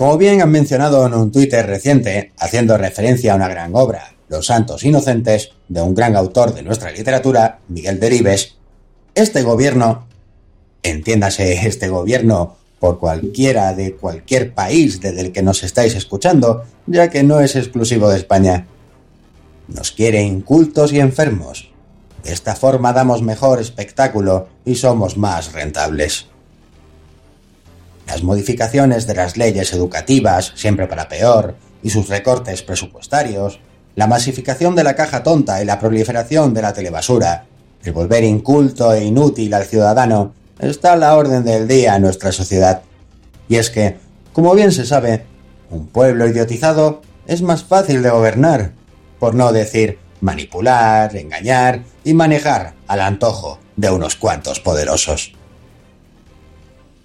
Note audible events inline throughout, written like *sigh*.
Como bien han mencionado en un Twitter reciente, haciendo referencia a una gran obra, Los Santos Inocentes, de un gran autor de nuestra literatura, Miguel Deribes, este gobierno, entiéndase este gobierno por cualquiera de cualquier país desde el que nos estáis escuchando, ya que no es exclusivo de España, nos quiere incultos y enfermos. De esta forma damos mejor espectáculo y somos más rentables. Las modificaciones de las leyes educativas, siempre para peor, y sus recortes presupuestarios, la masificación de la caja tonta y la proliferación de la telebasura, el volver inculto e inútil al ciudadano, está a la orden del día en nuestra sociedad. Y es que, como bien se sabe, un pueblo idiotizado es más fácil de gobernar, por no decir manipular, engañar y manejar al antojo de unos cuantos poderosos.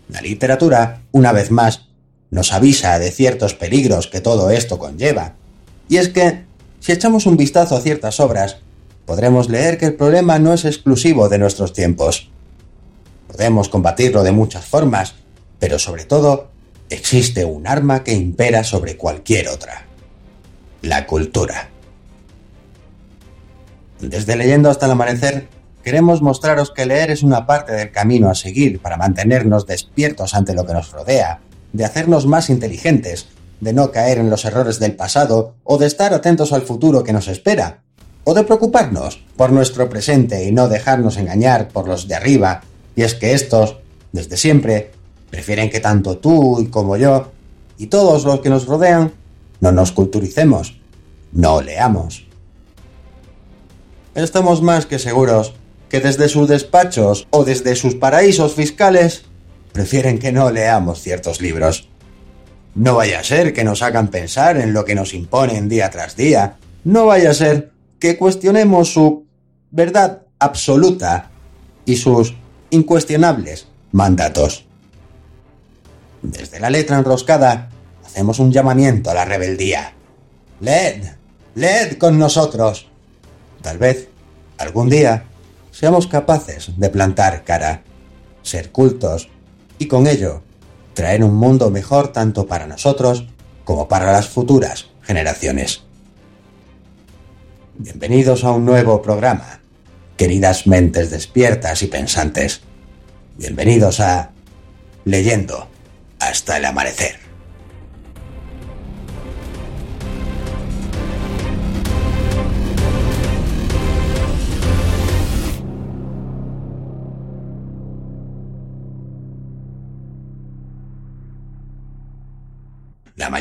La literatura, una vez más, nos avisa de ciertos peligros que todo esto conlleva. Y es que, si echamos un vistazo a ciertas obras, podremos leer que el problema no es exclusivo de nuestros tiempos. Podemos combatirlo de muchas formas, pero sobre todo existe un arma que impera sobre cualquier otra. La cultura. Desde leyendo hasta el amanecer, queremos mostraros que leer es una parte del camino a seguir para mantenernos despiertos ante lo que nos rodea, de hacernos más inteligentes, de no caer en los errores del pasado o de estar atentos al futuro que nos espera, o de preocuparnos por nuestro presente y no dejarnos engañar por los de arriba, y es que estos, desde siempre, prefieren que tanto tú como yo, y todos los que nos rodean, no nos culturicemos, no leamos. Estamos más que seguros que desde sus despachos o desde sus paraísos fiscales prefieren que no leamos ciertos libros. No vaya a ser que nos hagan pensar en lo que nos imponen día tras día. No vaya a ser que cuestionemos su verdad absoluta y sus incuestionables mandatos. Desde la letra enroscada hacemos un llamamiento a la rebeldía. Leed, leed con nosotros. Tal vez, algún día, seamos capaces de plantar cara, ser cultos y con ello traer un mundo mejor tanto para nosotros como para las futuras generaciones. Bienvenidos a un nuevo programa, queridas mentes despiertas y pensantes. Bienvenidos a Leyendo hasta el amanecer.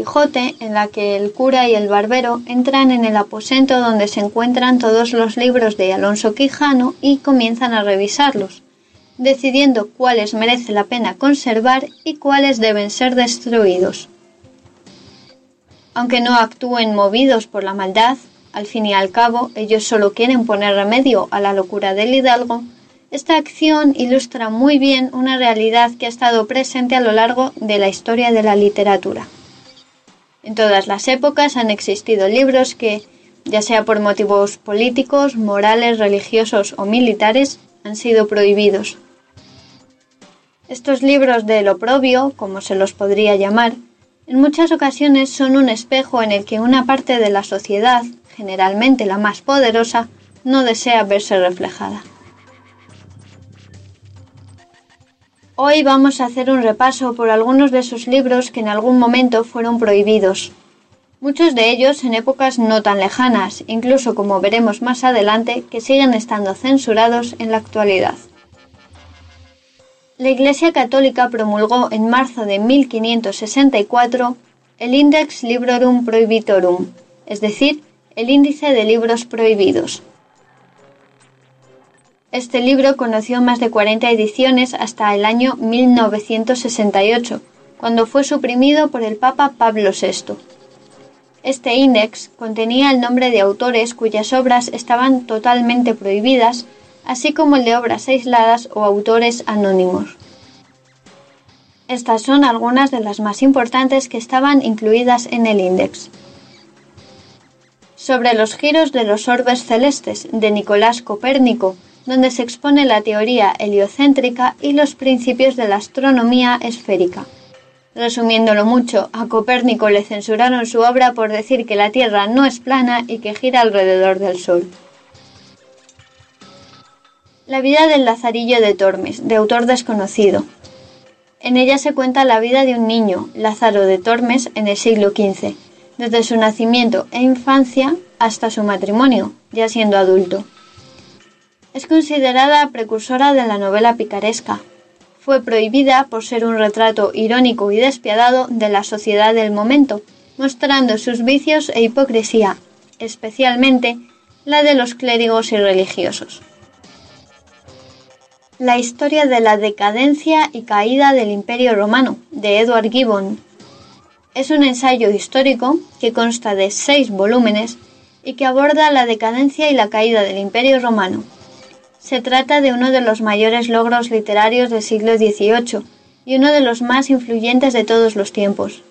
Quijote en la que el cura y el barbero entran en el aposento donde se encuentran todos los libros de Alonso Quijano y comienzan a revisarlos. decidiendo cuáles merece la pena conservar y cuáles deben ser destruidos. Aunque no actúen movidos por la maldad, al fin y al cabo ellos solo quieren poner remedio a la locura del hidalgo, esta acción ilustra muy bien una realidad que ha estado presente a lo largo de la historia de la literatura. En todas las épocas han existido libros que, ya sea por motivos políticos, morales, religiosos o militares, han sido prohibidos. Estos libros del oprobio, como se los podría llamar, en muchas ocasiones son un espejo en el que una parte de la sociedad, generalmente la más poderosa, no desea verse reflejada. Hoy vamos a hacer un repaso por algunos de esos libros que en algún momento fueron prohibidos. Muchos de ellos en épocas no tan lejanas, incluso como veremos más adelante, que siguen estando censurados en la actualidad. La Iglesia Católica promulgó en marzo de 1564 el Index Librorum Prohibitorum, es decir, el índice de libros prohibidos. Este libro conoció más de 40 ediciones hasta el año 1968, cuando fue suprimido por el Papa Pablo VI. Este índice contenía el nombre de autores cuyas obras estaban totalmente prohibidas, así como el de obras aisladas o autores anónimos. Estas son algunas de las más importantes que estaban incluidas en el índice. Sobre los giros de los orbes celestes de Nicolás Copérnico, donde se expone la teoría heliocéntrica y los principios de la astronomía esférica. Resumiéndolo mucho, a Copérnico le censuraron su obra por decir que la Tierra no es plana y que gira alrededor del Sol. La vida del Lazarillo de Tormes, de autor desconocido. En ella se cuenta la vida de un niño, Lázaro de Tormes, en el siglo XV, desde su nacimiento e infancia hasta su matrimonio, ya siendo adulto. Es considerada precursora de la novela picaresca. Fue prohibida por ser un retrato irónico y despiadado de la sociedad del momento, mostrando sus vicios e hipocresía, especialmente la de los clérigos y religiosos. La historia de la decadencia y caída del Imperio Romano, de Edward Gibbon. Es un ensayo histórico que consta de seis volúmenes y que aborda la decadencia y la caída del Imperio Romano, se trata de uno de los mayores logros literarios del siglo XVIII y uno de los más influyentes de todos los tiempos.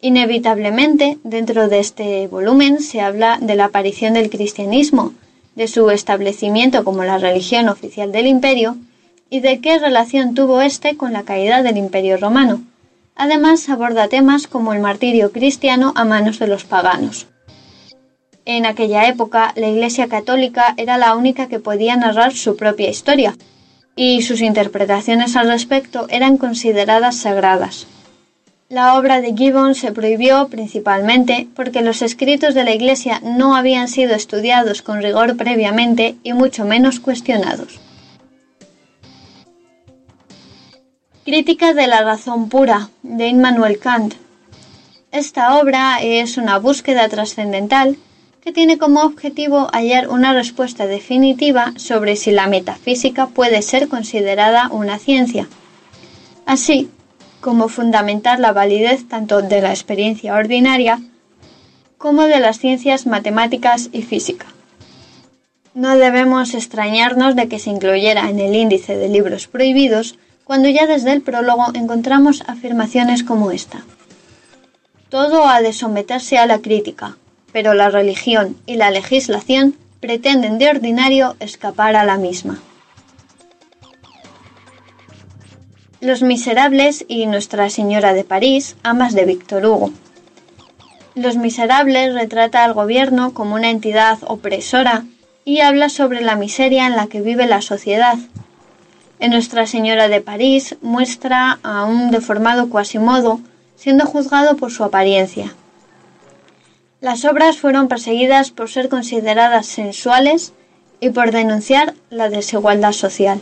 Inevitablemente, dentro de este volumen se habla de la aparición del cristianismo, de su establecimiento como la religión oficial del imperio y de qué relación tuvo éste con la caída del imperio romano. Además aborda temas como el martirio cristiano a manos de los paganos. En aquella época, la Iglesia católica era la única que podía narrar su propia historia, y sus interpretaciones al respecto eran consideradas sagradas. La obra de Gibbon se prohibió principalmente porque los escritos de la Iglesia no habían sido estudiados con rigor previamente y mucho menos cuestionados. Crítica de la razón pura de Immanuel Kant. Esta obra es una búsqueda trascendental que tiene como objetivo hallar una respuesta definitiva sobre si la metafísica puede ser considerada una ciencia, así como fundamentar la validez tanto de la experiencia ordinaria como de las ciencias matemáticas y física. No debemos extrañarnos de que se incluyera en el índice de libros prohibidos cuando ya desde el prólogo encontramos afirmaciones como esta. Todo ha de someterse a la crítica, pero la religión y la legislación pretenden de ordinario escapar a la misma. Los Miserables y Nuestra Señora de París, amas de Víctor Hugo. Los Miserables retrata al gobierno como una entidad opresora y habla sobre la miseria en la que vive la sociedad. En Nuestra Señora de París muestra a un deformado Quasimodo siendo juzgado por su apariencia. Las obras fueron perseguidas por ser consideradas sensuales y por denunciar la desigualdad social.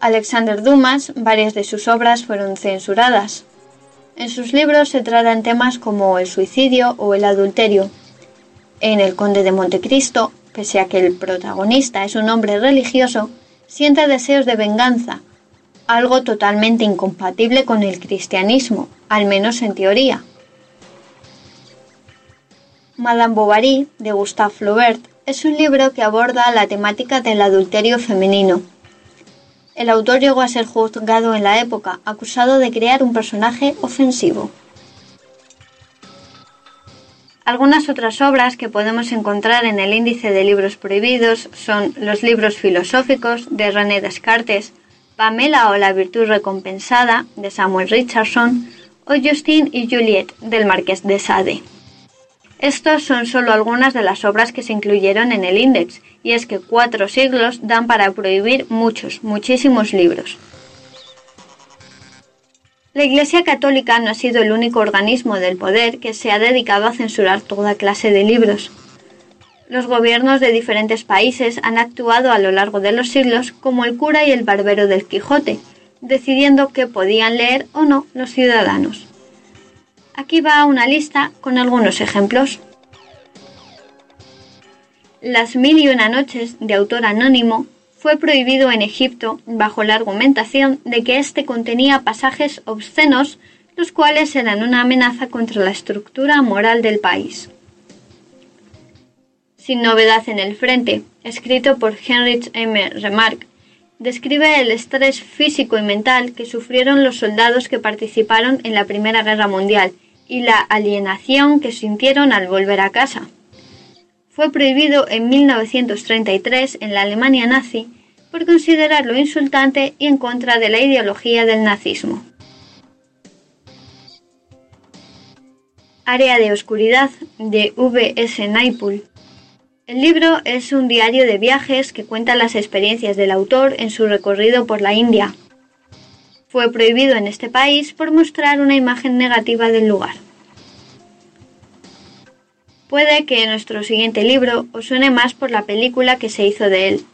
Alexander Dumas, varias de sus obras fueron censuradas. En sus libros se tratan temas como el suicidio o el adulterio. En El Conde de Montecristo, pese a que el protagonista es un hombre religioso, siente deseos de venganza, algo totalmente incompatible con el cristianismo, al menos en teoría. Madame Bovary, de Gustave Flaubert, es un libro que aborda la temática del adulterio femenino. El autor llegó a ser juzgado en la época, acusado de crear un personaje ofensivo. Algunas otras obras que podemos encontrar en el índice de libros prohibidos son los libros filosóficos de René Descartes, Pamela o la virtud recompensada de Samuel Richardson o Justine y Juliet del Marqués de Sade. Estos son solo algunas de las obras que se incluyeron en el índice, y es que cuatro siglos dan para prohibir muchos, muchísimos libros. La Iglesia Católica no ha sido el único organismo del poder que se ha dedicado a censurar toda clase de libros. Los gobiernos de diferentes países han actuado a lo largo de los siglos como el cura y el barbero del Quijote, decidiendo qué podían leer o no los ciudadanos. Aquí va una lista con algunos ejemplos. Las mil y una noches de autor anónimo fue prohibido en Egipto bajo la argumentación de que éste contenía pasajes obscenos los cuales eran una amenaza contra la estructura moral del país. Sin novedad en el frente, escrito por Heinrich M. Remarque, describe el estrés físico y mental que sufrieron los soldados que participaron en la Primera Guerra Mundial y la alienación que sintieron al volver a casa. Fue prohibido en 1933 en la Alemania nazi por considerarlo insultante y en contra de la ideología del nazismo. Área de Oscuridad de V.S. Naipaul el libro es un diario de viajes que cuenta las experiencias del autor en su recorrido por la India. Fue prohibido en este país por mostrar una imagen negativa del lugar. Puede que nuestro siguiente libro os suene más por la película que se hizo de él.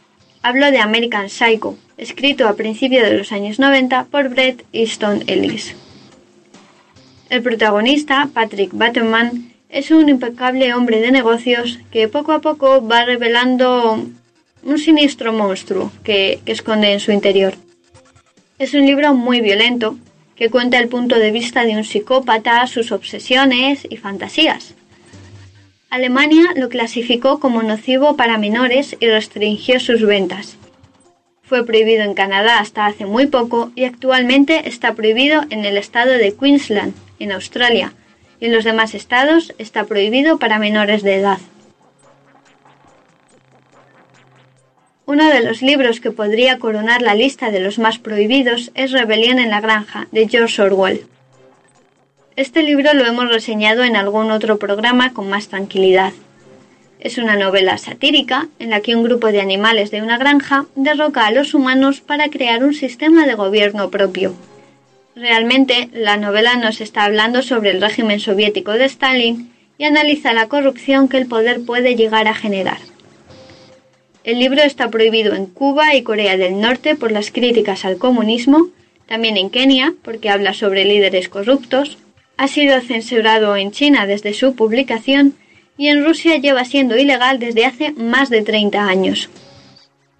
Hablo de American Psycho, escrito a principios de los años 90 por Bret Easton Ellis. El protagonista, Patrick Bateman, es un impecable hombre de negocios que poco a poco va revelando un siniestro monstruo que, esconde en su interior. Es un libro muy violento que cuenta el punto de vista de un psicópata, sus obsesiones y fantasías. Alemania lo clasificó como nocivo para menores y restringió sus ventas. Fue prohibido en Canadá hasta hace muy poco y actualmente está prohibido en el estado de Queensland, en Australia, y en los demás estados está prohibido para menores de edad. Uno de los libros que podría coronar la lista de los más prohibidos es Rebelión en la Granja, de George Orwell. Este libro lo hemos reseñado en algún otro programa con más tranquilidad. Es una novela satírica en la que un grupo de animales de una granja derroca a los humanos para crear un sistema de gobierno propio. Realmente, la novela nos está hablando sobre el régimen soviético de Stalin y analiza la corrupción que el poder puede llegar a generar. El libro está prohibido en Cuba y Corea del Norte por las críticas al comunismo, también en Kenia porque habla sobre líderes corruptos, ha sido censurado en China desde su publicación y en Rusia lleva siendo ilegal desde hace más de 30 años.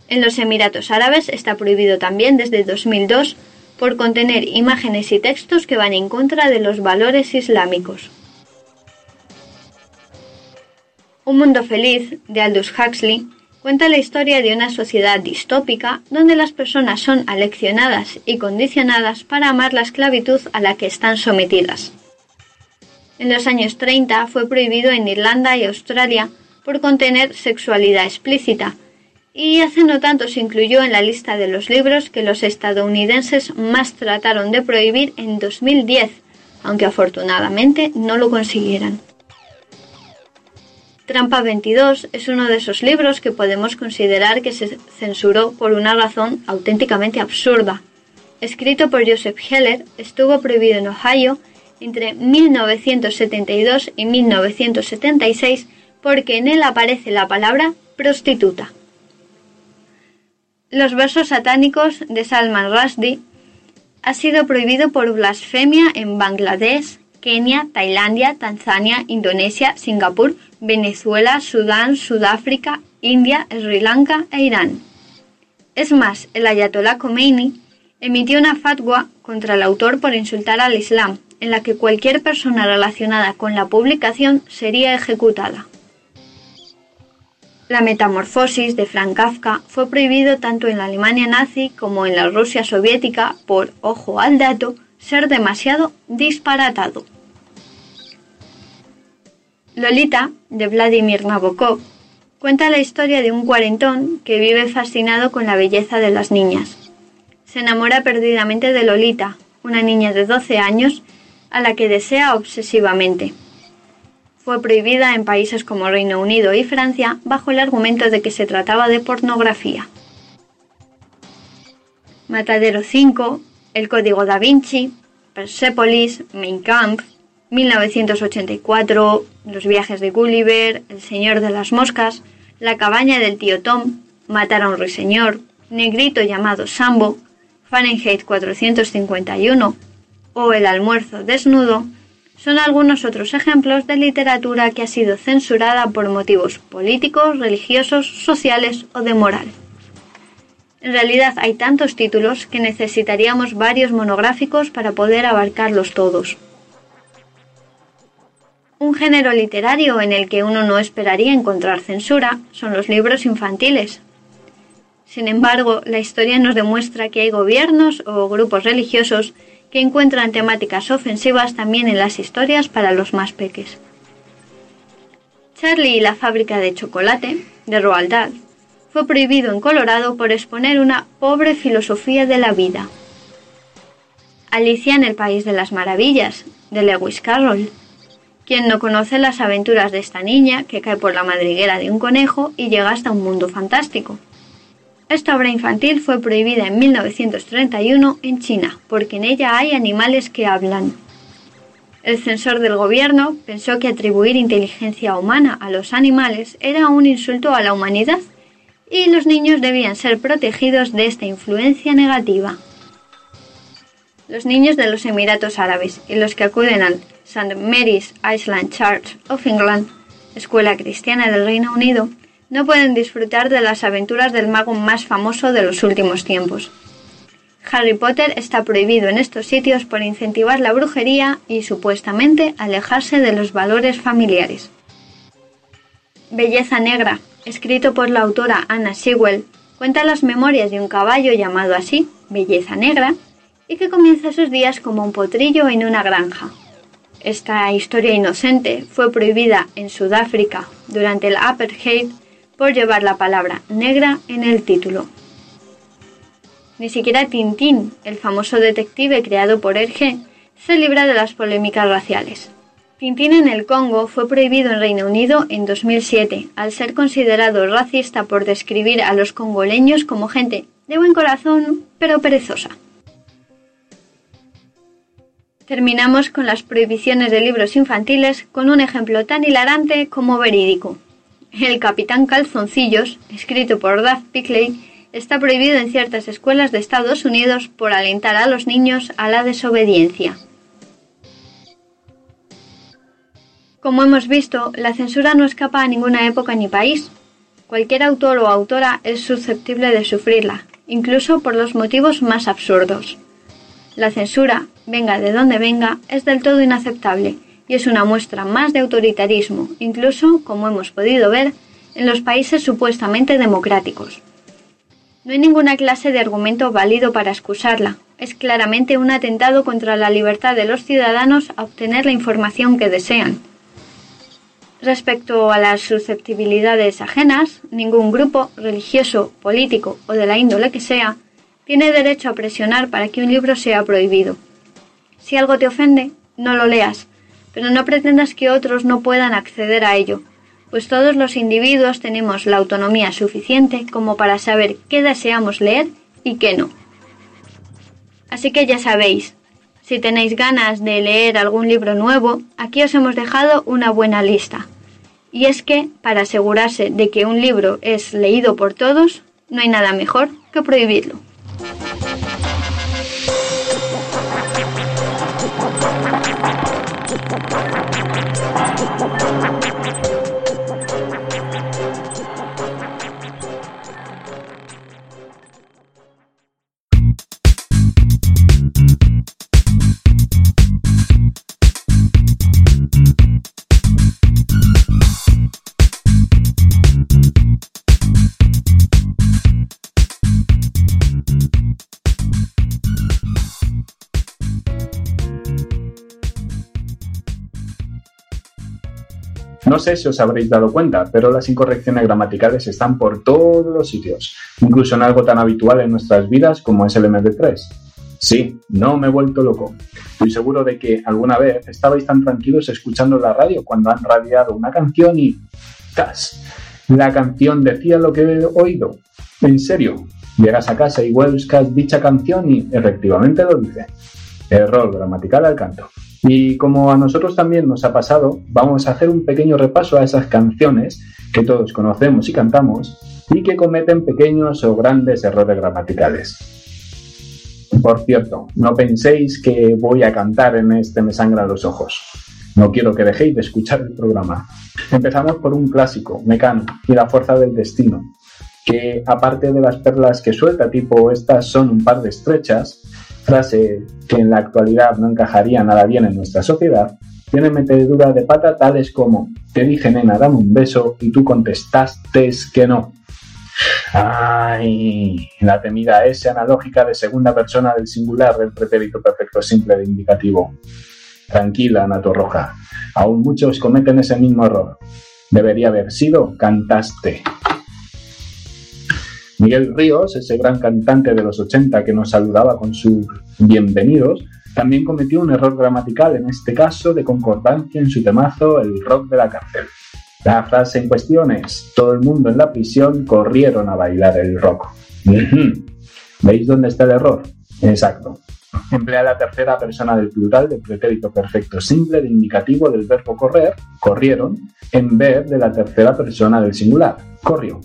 En los Emiratos Árabes está prohibido también desde 2002 por contener imágenes y textos que van en contra de los valores islámicos. Un mundo feliz, de Aldous Huxley, cuenta la historia de una sociedad distópica donde las personas son aleccionadas y condicionadas para amar la esclavitud a la que están sometidas. En los años 30 fue prohibido en Irlanda y Australia por contener sexualidad explícita, y hace no tanto se incluyó en la lista de los libros que los estadounidenses más trataron de prohibir en 2010, aunque afortunadamente no lo consiguieran. Trampa 22 es uno de esos libros que podemos considerar que se censuró por una razón auténticamente absurda. Escrito por Joseph Heller, estuvo prohibido en Ohio entre 1972 y 1976 porque en él aparece la palabra prostituta. Los versos satánicos de Salman Rushdie ha sido prohibido por blasfemia en Bangladesh, Kenia, Tailandia, Tanzania, Indonesia, Singapur, Venezuela, Sudán, Sudáfrica, India, Sri Lanka e Irán. Es más, el ayatolá Khomeini emitió una fatwa contra el autor por insultar al Islam, en la que cualquier persona relacionada con la publicación sería ejecutada. La metamorfosis de Frank Kafka fue prohibido tanto en la Alemania nazi como en la Rusia soviética por, ojo al dato, ser demasiado disparatado. Lolita, de Vladimir Nabokov, cuenta la historia de un cuarentón que vive fascinado con la belleza de las niñas. Se enamora perdidamente de Lolita, una niña de 12 años a la que desea obsesivamente. Fue prohibida en países como Reino Unido y Francia bajo el argumento de que se trataba de pornografía. Matadero 5, El Código da Vinci, Persepolis, Mein Kampf, 1984, Los viajes de Gulliver, El Señor de las Moscas, La cabaña del tío Tom, Matar a un ruiseñor, Negrito llamado Sambo, Fahrenheit 451 o El almuerzo desnudo son algunos otros ejemplos de literatura que ha sido censurada por motivos políticos, religiosos, sociales o de moral. En realidad hay tantos títulos que necesitaríamos varios monográficos para poder abarcarlos todos. Un género literario en el que uno no esperaría encontrar censura son los libros infantiles. Sin embargo, la historia nos demuestra que hay gobiernos o grupos religiosos que encuentran temáticas ofensivas también en las historias para los más peques. Charlie y la fábrica de chocolate, de Roald Dahl, fue prohibido en Colorado por exponer una pobre filosofía de la vida. Alicia en el País de las Maravillas, de Lewis Carroll. Quien no conoce las aventuras de esta niña que cae por la madriguera de un conejo y llega hasta un mundo fantástico. Esta obra infantil fue prohibida en 1931 en China porque en ella hay animales que hablan. El censor del gobierno pensó que atribuir inteligencia humana a los animales era un insulto a la humanidad y los niños debían ser protegidos de esta influencia negativa. Los niños de los Emiratos Árabes y los que acuden al St. Mary's Island Church of England, escuela cristiana del Reino Unido, no pueden disfrutar de las aventuras del mago más famoso de los últimos tiempos. Harry Potter está prohibido en estos sitios por incentivar la brujería y supuestamente alejarse de los valores familiares. Belleza Negra, escrito por la autora Anna Sewell, cuenta las memorias de un caballo llamado así, Belleza Negra, y que comienza sus días como un potrillo en una granja. Esta historia inocente fue prohibida en Sudáfrica durante el apartheid por llevar la palabra negra en el título. Ni siquiera Tintín, el famoso detective creado por Hergé, se libra de las polémicas raciales. Tintín en el Congo fue prohibido en Reino Unido en 2007, al ser considerado racista por describir a los congoleños como gente de buen corazón, pero perezosa. Terminamos con las prohibiciones de libros infantiles con un ejemplo tan hilarante como verídico. El Capitán Calzoncillos, escrito por Duff Pickley, está prohibido en ciertas escuelas de Estados Unidos por alentar a los niños a la desobediencia. Como hemos visto, la censura no escapa a ninguna época ni país. Cualquier autor o autora es susceptible de sufrirla, incluso por los motivos más absurdos. La censura, venga de donde venga, es del todo inaceptable y es una muestra más de autoritarismo, incluso, como hemos podido ver, en los países supuestamente democráticos. No hay ninguna clase de argumento válido para excusarla. Es claramente un atentado contra la libertad de los ciudadanos a obtener la información que desean. Respecto a las susceptibilidades ajenas, ningún grupo religioso, político o de la índole que sea tiene derecho a presionar para que un libro sea prohibido. Si algo te ofende, no lo leas, pero no pretendas que otros no puedan acceder a ello, pues todos los individuos tenemos la autonomía suficiente como para saber qué deseamos leer y qué no. Así que ya sabéis, si tenéis ganas de leer algún libro nuevo, aquí os hemos dejado una buena lista. Y es que, para asegurarse de que un libro es leído por todos, no hay nada mejor que prohibirlo. Thank you. No sé si os habréis dado cuenta, pero las incorrecciones gramaticales están por todos los sitios, incluso en algo tan habitual en nuestras vidas como es el MD3. Sí, no me he vuelto loco. Estoy seguro de que alguna vez estabais tan tranquilos escuchando la radio cuando han radiado una canción y... ¡tas! La canción decía lo que he oído. En serio, llegas a casa y buscas dicha canción y efectivamente lo dice. Error gramatical al canto. Y como a nosotros también nos ha pasado, vamos a hacer un pequeño repaso a esas canciones que todos conocemos y cantamos y que cometen pequeños o grandes errores gramaticales. Por cierto, no penséis que voy a cantar en este Me sangra los ojos. No quiero que dejéis de escuchar el programa. Empezamos por un clásico, Mecano y la fuerza del destino, que aparte de las perlas que suelta, tipo estas son un par de estrechas, frase que en la actualidad no encajaría nada bien en nuestra sociedad, tiene metedura de pata tales como te dije nena dame un beso y tú contestaste que no. Ay, la temida S analógica de segunda persona del singular del pretérito perfecto simple de indicativo. Tranquila, Nato Roja. Aún muchos cometen ese mismo error. Debería haber sido cantaste. Miguel Ríos, ese gran cantante de los 80 que nos saludaba con sus bienvenidos, también cometió un error gramatical, en este caso de concordancia en su temazo El rock de la cárcel. La frase en cuestión es, todo el mundo en la prisión corrieron a bailar el rock. ¿Veis dónde está el error? Exacto. Emplea la tercera persona del plural del pretérito perfecto simple de indicativo del verbo correr, corrieron, en vez de la tercera persona del singular, corrió.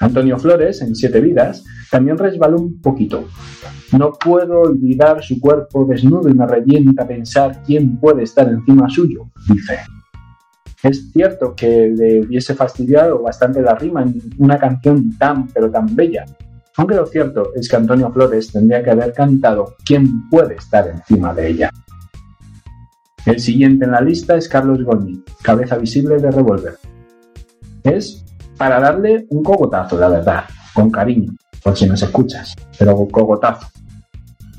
Antonio Flores, en Siete Vidas, también resbaló un poquito. No puedo olvidar su cuerpo desnudo y me revienta pensar quién puede estar encima suyo, dice. Es cierto que le hubiese fastidiado bastante la rima en una canción tan pero tan bella, aunque lo cierto es que Antonio Flores tendría que haber cantado ¿Quién puede estar encima de ella? El siguiente en la lista es Carlos Goñi, cabeza visible de Revolver. Es para darle un cogotazo, la verdad, con cariño, por si nos escuchas, pero cogotazo.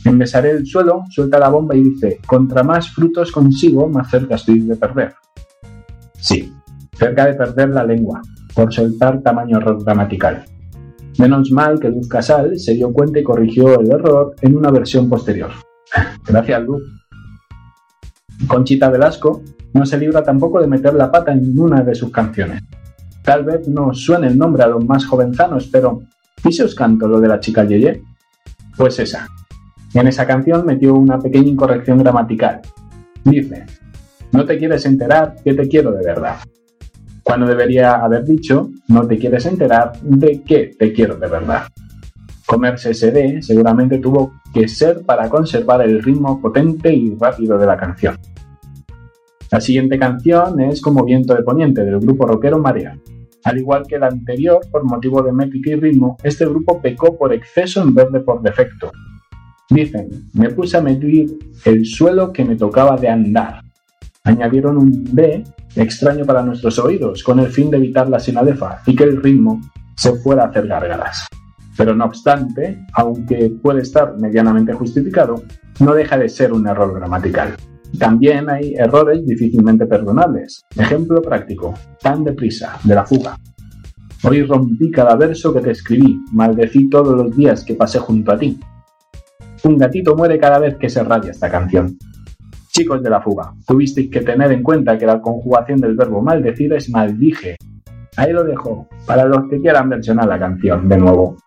En Besaré el suelo, suelta la bomba y dice, contra más frutos consigo, más cerca estoy de perder. Sí, cerca de perder la lengua, por soltar tamaño error gramatical. Menos mal que Luz Casal se dio cuenta y corrigió el error en una versión posterior. *laughs* Gracias, Luz. Conchita Velasco no se libra tampoco de meter la pata en ninguna de sus canciones. Tal vez no suene el nombre a los más jovenzanos, pero ¿y si os canto lo de la chica Yeye? Pues esa. En esa canción metió una pequeña incorrección gramatical. Dice, no te quieres enterar que te quiero de verdad cuando debería haber dicho no te quieres enterar de qué te quiero de verdad. Comerse ese seguramente tuvo que ser para conservar el ritmo potente y rápido de la canción. La siguiente canción es Como viento de poniente del grupo rockero María. Al igual que la anterior, por motivo de métrica y ritmo, este grupo pecó por exceso en vez de por defecto. Dicen, me puse a medir el suelo que me tocaba de andar. Añadieron un B extraño para nuestros oídos, con el fin de evitar la sinalefa y que el ritmo se fuera a hacer gárgaras. Pero no obstante, aunque puede estar medianamente justificado, no deja de ser un error gramatical. También hay errores difícilmente perdonables. Ejemplo práctico, tan deprisa, de la fuga. Hoy rompí cada verso que te escribí, maldecí todos los días que pasé junto a ti. Un gatito muere cada vez que se radia esta canción. Chicos de la fuga, tuvisteis que tener en cuenta que la conjugación del verbo maldecir es maldije. Ahí lo dejo, para los que quieran versionar la canción de nuevo.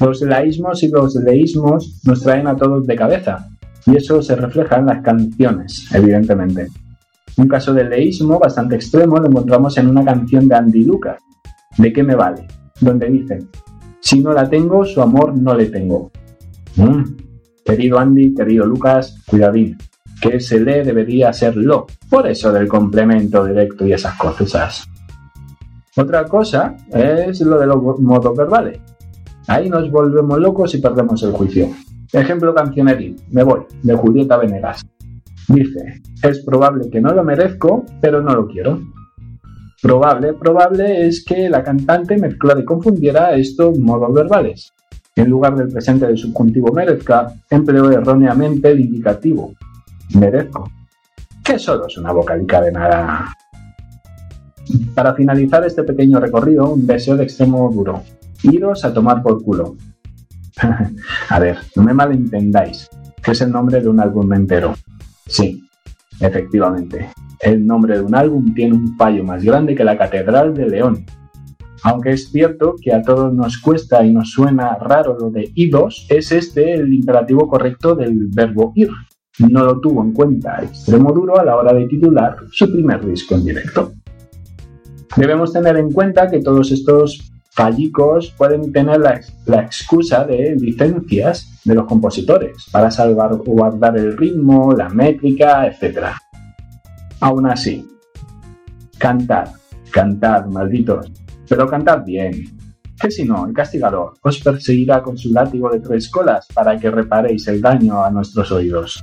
Los laísmos y los leísmos nos traen a todos de cabeza, y eso se refleja en las canciones, evidentemente. Un caso de leísmo bastante extremo lo encontramos en una canción de Andy Lucas, ¿De qué me vale? Donde dice, si no la tengo, su amor no le tengo. Mm. Querido Andy, querido Lucas, cuidadín que se le debería ser lo. Por eso del complemento directo y esas cosas. Otra cosa es lo de los modos verbales. Ahí nos volvemos locos y perdemos el juicio. Ejemplo cancioneril, Me voy, de Julieta Venegas. Dice, es probable que no lo merezco, pero no lo quiero. Probable, probable es que la cantante mezclara y confundiera estos modos verbales. En lugar del presente del subjuntivo merezca, empleó erróneamente el indicativo, merezco. Que solo es una vocalica de nada. Para finalizar este pequeño recorrido, un deseo de extremo duro. Iros a tomar por culo. *laughs* a ver, no me malentendáis, que es el nombre de un álbum entero. Sí, efectivamente. El nombre de un álbum tiene un fallo más grande que la Catedral de León. Aunque es cierto que a todos nos cuesta y nos suena raro lo de idos, es este el imperativo correcto del verbo ir. No lo tuvo en cuenta extremo duro a la hora de titular su primer disco en directo. Debemos tener en cuenta que todos estos fallicos pueden tener la, excusa de licencias de los compositores para salvaguardar el ritmo, la métrica, etc. Aún así, cantad, cantad, malditos, pero cantad bien, que si no, el castigador os perseguirá con su látigo de tres colas para que reparéis el daño a nuestros oídos.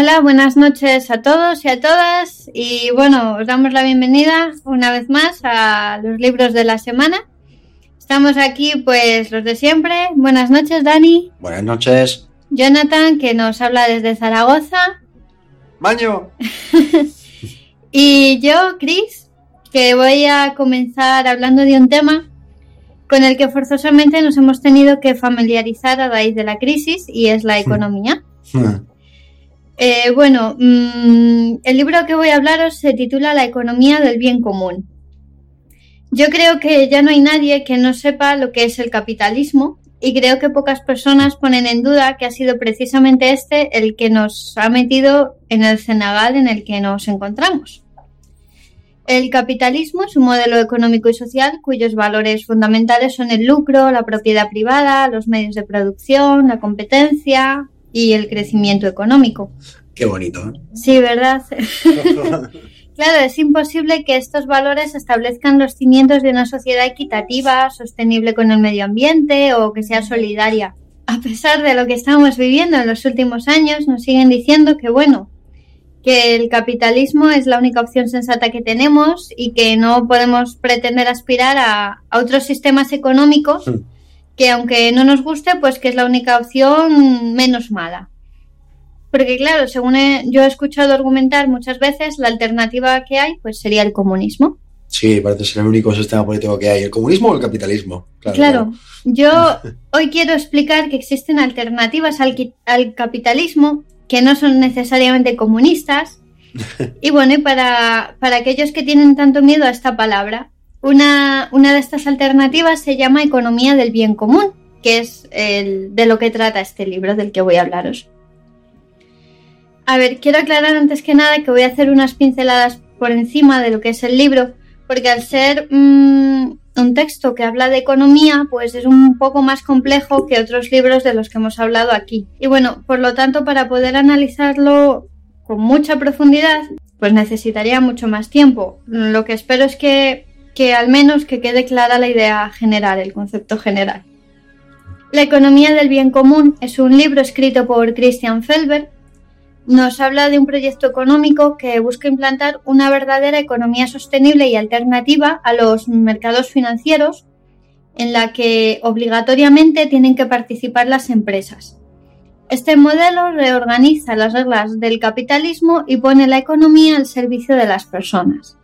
Hola, buenas noches a todos y a todas. Y bueno, os damos la bienvenida una vez más a los libros de la semana. Estamos aquí, pues, los de siempre. Buenas noches, Dani. Buenas noches. Jonathan, que nos habla desde Zaragoza. Maño. *laughs* y yo, Chris, que voy a comenzar hablando de un tema con el que forzosamente nos hemos tenido que familiarizar a raíz de la crisis y es la economía. Eh, bueno, mm, el libro que voy a hablaros se titula La economía del bien común. Yo creo que ya no hay nadie que no sepa lo que es el capitalismo y creo que pocas personas ponen en duda que ha sido precisamente este el que nos ha metido en el cenagal en el que nos encontramos. El capitalismo es un modelo económico y social cuyos valores fundamentales son el lucro, la propiedad privada, los medios de producción, la competencia, y el crecimiento económico. Qué bonito. ¿eh? Sí, ¿verdad? *laughs* claro, es imposible que estos valores establezcan los cimientos de una sociedad equitativa, sostenible con el medio ambiente o que sea solidaria. A pesar de lo que estamos viviendo en los últimos años, nos siguen diciendo que, bueno, que el capitalismo es la única opción sensata que tenemos y que no podemos pretender aspirar a, otros sistemas económicos. Hmm que aunque no nos guste, pues que es la única opción menos mala. Porque claro, según yo he escuchado argumentar muchas veces, la alternativa que hay pues sería el comunismo. Sí, parece ser el único sistema político que hay, el comunismo o el capitalismo. Claro, yo *laughs* hoy quiero explicar que existen alternativas al, al capitalismo que no son necesariamente comunistas. *laughs* Y bueno, y para, para aquellos que tienen tanto miedo a esta palabra, una, de estas alternativas se llama economía del bien común, que es el, de lo que trata este libro del que voy a hablaros. A ver, quiero aclarar antes que nada que voy a hacer unas pinceladas por encima de lo que es el libro, porque al ser mm, un texto que habla de economía, pues es un poco más complejo que otros libros de los que hemos hablado aquí. Y bueno, por lo tanto, para poder analizarlo con mucha profundidad, pues necesitaría mucho más tiempo. Lo que espero es que que al menos que quede clara la idea general, el concepto general. La economía del bien común es un libro escrito por Christian Felber. Nos habla de un proyecto económico que busca implantar una verdadera economía sostenible y alternativa a los mercados financieros en la que obligatoriamente tienen que participar las empresas. Este modelo reorganiza las reglas del capitalismo y pone la economía al servicio de las personas.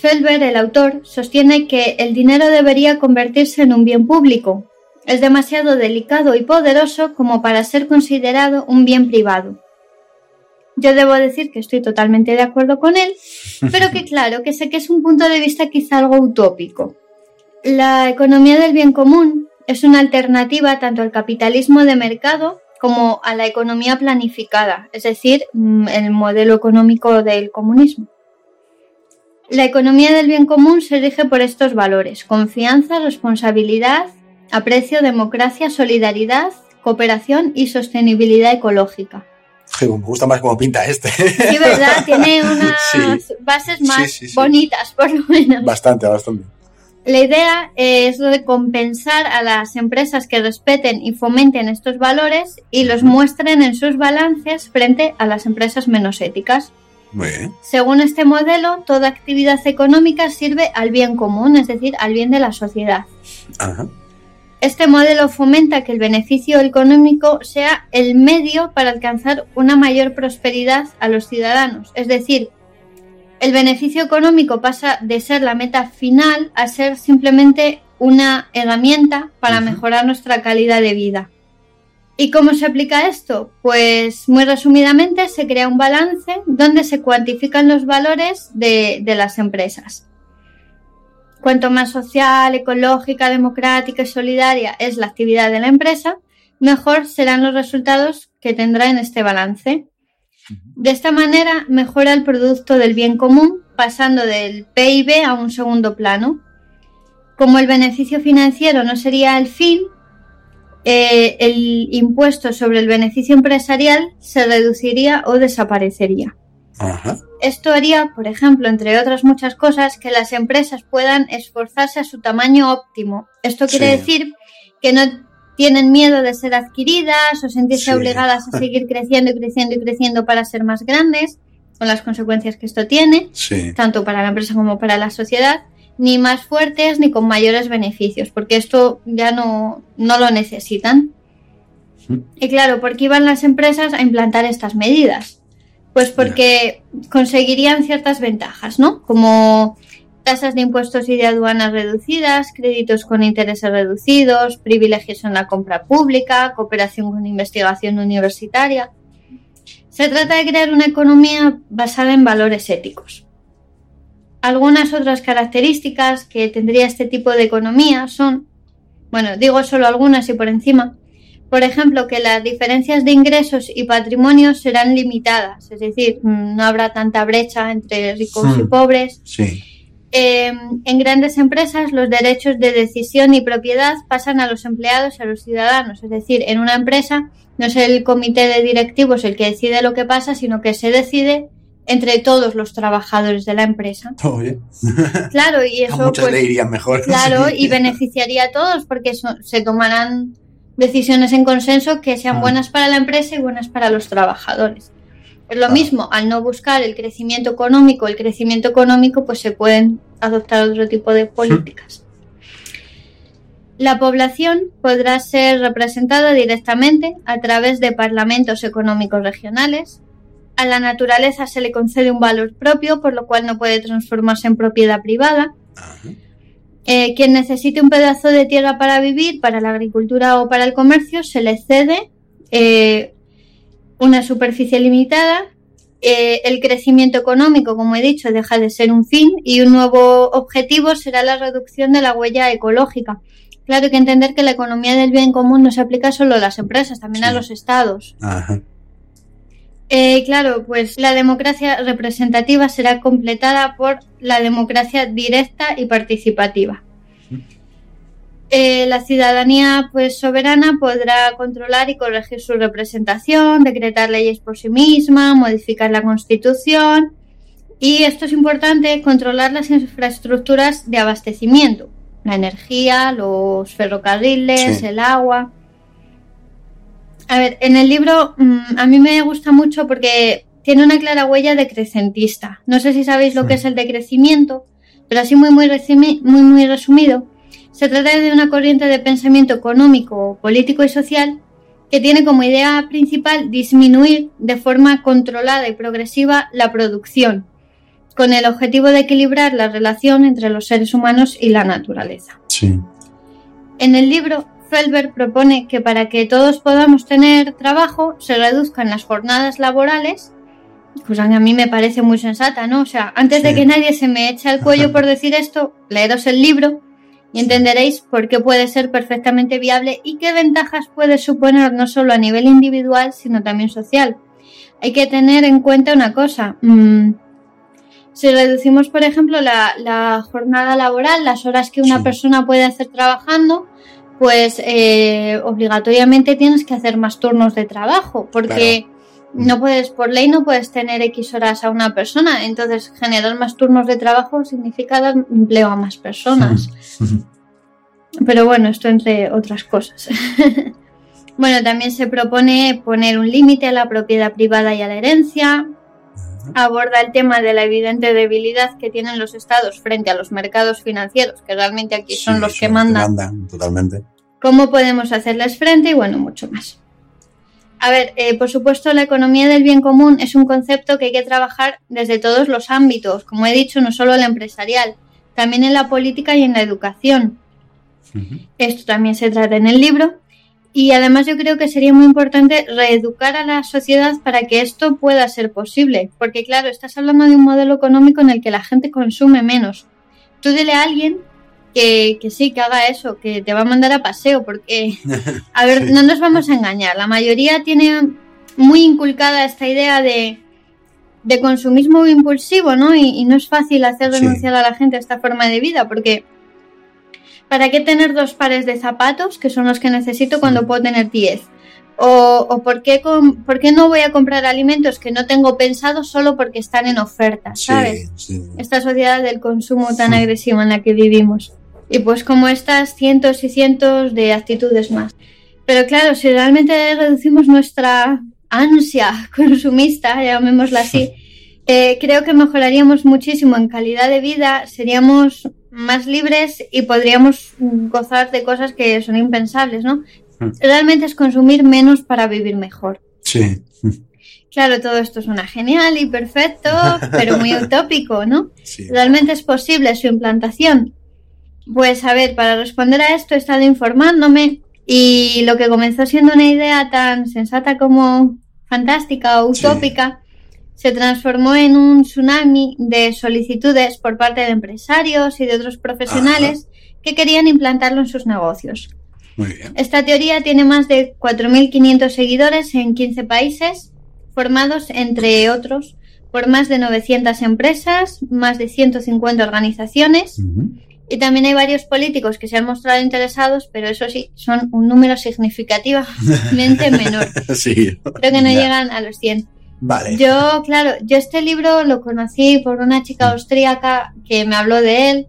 Felber, el autor, sostiene que el dinero debería convertirse en un bien público. Es demasiado delicado y poderoso como para ser considerado un bien privado. Yo debo decir que estoy totalmente de acuerdo con él, pero que *laughs* claro, que sé que es un punto de vista quizá algo utópico. La economía del bien común es una alternativa tanto al capitalismo de mercado como a la economía planificada, es decir, mm, el modelo económico del comunismo. La economía del bien común se rige por estos valores, confianza, responsabilidad, aprecio, democracia, solidaridad, cooperación y sostenibilidad ecológica. me gusta más cómo pinta este. Sí, ¿verdad? Tiene *laughs* unas bases más bonitas, por lo menos. Bastante, bastante. La idea es recompensar a las empresas que respeten y fomenten estos valores y los muestren en sus balances frente a las empresas menos éticas. Según este modelo, toda actividad económica sirve al bien común, es decir, al bien de la sociedad. Este modelo fomenta que el beneficio económico sea el medio para alcanzar una mayor prosperidad a los ciudadanos, es decir, el beneficio económico pasa de ser la meta final a ser simplemente una herramienta para mejorar nuestra calidad de vida. ¿Y cómo se aplica esto? Pues muy resumidamente se crea un balance donde se cuantifican los valores de, las empresas. Cuanto más social, ecológica, democrática y solidaria es la actividad de la empresa, mejor serán los resultados que tendrá en este balance. De esta manera mejora el producto del bien común, pasando del PIB a un segundo plano. Como el beneficio financiero no sería el fin, eh, el impuesto sobre el beneficio empresarial se reduciría o desaparecería. Esto haría, por ejemplo, entre otras muchas cosas, que las empresas puedan esforzarse a su tamaño óptimo. Esto quiere decir que no tienen miedo de ser adquiridas o sentirse obligadas a *laughs* seguir creciendo y creciendo y creciendo para ser más grandes, con las consecuencias que esto tiene, tanto para la empresa como para la sociedad ni más fuertes ni con mayores beneficios, porque esto ya no, no lo necesitan. Y claro, ¿por qué iban las empresas a implantar estas medidas? Pues porque conseguirían ciertas ventajas, ¿no? Como tasas de impuestos y de aduanas reducidas, créditos con intereses reducidos, privilegios en la compra pública, cooperación con investigación universitaria. Se trata de crear una economía basada en valores éticos. Algunas otras características que tendría este tipo de economía son, bueno, digo solo algunas y por encima, por ejemplo, que las diferencias de ingresos y patrimonio serán limitadas, es decir, mm, no habrá tanta brecha entre ricos y hmm. pobres. Sí. Em, en grandes empresas los derechos de decisión y propiedad pasan a los empleados y a los ciudadanos, es decir, en una empresa no es el comité de directivos el que decide lo que pasa, sino que se decide entre todos los trabajadores de la empresa. *laughs* *laughs* Claro, y eso muchos pues, le irían mejor. Claro, y beneficiaría a todos porque se tomarán decisiones en consenso que sean ah. buenas para la empresa y buenas para los trabajadores. Es lo ah. mismo, al no buscar el crecimiento económico, el crecimiento económico, pues se pueden adoptar otro tipo de políticas. La población podrá ser representada directamente a través de parlamentos económicos regionales, a la naturaleza se le concede un valor propio, por lo cual no puede transformarse en propiedad privada. Eh, quien necesite un pedazo de tierra para vivir, para la agricultura o para el comercio, se le cede eh, una superficie limitada. Eh, el crecimiento económico, como he dicho, deja de ser un fin y un nuevo objetivo será la reducción de la huella ecológica. Claro, hay que entender que la economía del bien común no se aplica solo a las empresas, también a los estados. Ajá. Eh, claro, pues la democracia representativa será completada por la democracia directa y participativa. Eh, la ciudadanía pues soberana podrá controlar y corregir su representación, decretar leyes por sí misma, modificar la constitución y esto es importante, controlar las infraestructuras de abastecimiento, la energía, los ferrocarriles, el agua. A ver, en el libro mm, a mí me gusta mucho porque tiene una clara huella decrecentista. No sé si sabéis lo que es el decrecimiento, pero así muy, muy, muy, muy resumido, se trata de una corriente de pensamiento económico, político y social que tiene como idea principal disminuir de forma controlada y progresiva la producción, con el objetivo de equilibrar la relación entre los seres humanos y la naturaleza. Sí. En el libro Felber propone que para que todos podamos tener trabajo se reduzcan las jornadas laborales, cosa que a mí me parece muy sensata, ¿no? O sea, antes de que nadie se me eche al cuello *laughs* por decir esto, leeros el libro y entenderéis por qué puede ser perfectamente viable y qué ventajas puede suponer no solo a nivel individual, sino también social. Hay que tener en cuenta una cosa. Mm, Si reducimos, por ejemplo, la, la jornada laboral, las horas que una Sí. persona puede hacer trabajando, pues eh, obligatoriamente tienes que hacer más turnos de trabajo, porque no puedes, por ley no puedes tener X horas a una persona, entonces generar más turnos de trabajo significa dar empleo a más personas. *laughs* Pero bueno, esto entre otras cosas. *laughs* bueno, también se propone poner un límite a la propiedad privada y a la herencia. Aborda el tema de la evidente debilidad que tienen los estados frente a los mercados financieros, que realmente aquí son Sí, los que mandan. totalmente. ¿Cómo podemos hacerles frente? Y bueno, mucho más. A ver, eh, por supuesto, la economía del bien común es un concepto que hay que trabajar desde todos los ámbitos, como he dicho, no solo el empresarial, también en la política y en la educación. Esto también se trata en el libro. Y además yo creo que sería muy importante reeducar a la sociedad para que esto pueda ser posible. Porque claro, estás hablando de un modelo económico en el que la gente consume menos. Tú dile a alguien que, que sí, que haga eso, que te va a mandar a paseo. Porque, *laughs* a ver, Sí. no nos vamos a engañar. La mayoría tiene muy inculcada esta idea de, de consumismo impulsivo, ¿no? Y, y no es fácil hacer Sí. renunciar a la gente a esta forma de vida porque... ¿Para qué tener dos pares de zapatos, que son los que necesito, cuando puedo tener diez? O, o ¿por, qué por qué no voy a comprar alimentos que no tengo pensados solo porque están en oferta, ¿sabes? Sí, sí. Esta sociedad del consumo tan Sí. agresiva en la que vivimos. Y pues como estas cientos y cientos de actitudes más. Pero claro, si realmente reducimos nuestra ansia *laughs* consumista, llamémosla así, *laughs* eh, creo que mejoraríamos muchísimo en calidad de vida, seríamos más libres y podríamos gozar de cosas que son impensables, ¿no? Mm. Realmente es consumir menos para vivir mejor. Sí. Claro, todo esto suena genial y perfecto, *laughs* pero muy utópico, ¿no? Sí. ¿Realmente es posible su implantación? Pues a ver, para responder a esto he estado informándome y lo que comenzó siendo una idea tan sensata como fantástica o utópica se transformó en un tsunami de solicitudes por parte de empresarios y de otros profesionales que querían implantarlo en sus negocios. Muy bien. Esta teoría tiene más de 4.500 seguidores en 15 países, formados, entre otros, por más de 900 empresas, más de 150 organizaciones, y también hay varios políticos que se han mostrado interesados, pero eso sí, son un número significativamente *laughs* menor. Sí. Creo que no Ya. llegan a los 100. Vale. Yo, claro, yo este libro lo conocí por una chica austríaca que me habló de él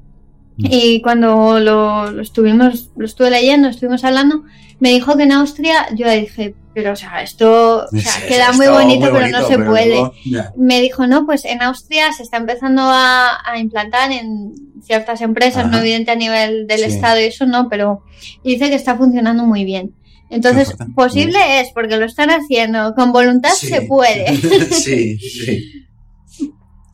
y cuando lo, lo estuvimos, lo estuve leyendo, estuvimos hablando, me dijo que en Austria, yo dije, pero o sea, esto o sea, Sí, queda muy bonito, muy pero no se pero puede. Me dijo, no, pues en Austria se está empezando a, a implantar en ciertas empresas, Ajá. no evidente a nivel del Sí. Estado y eso no, pero dice que está funcionando muy bien. Entonces, posible es, porque lo están haciendo, con voluntad Sí. se puede. *laughs* sí, sí.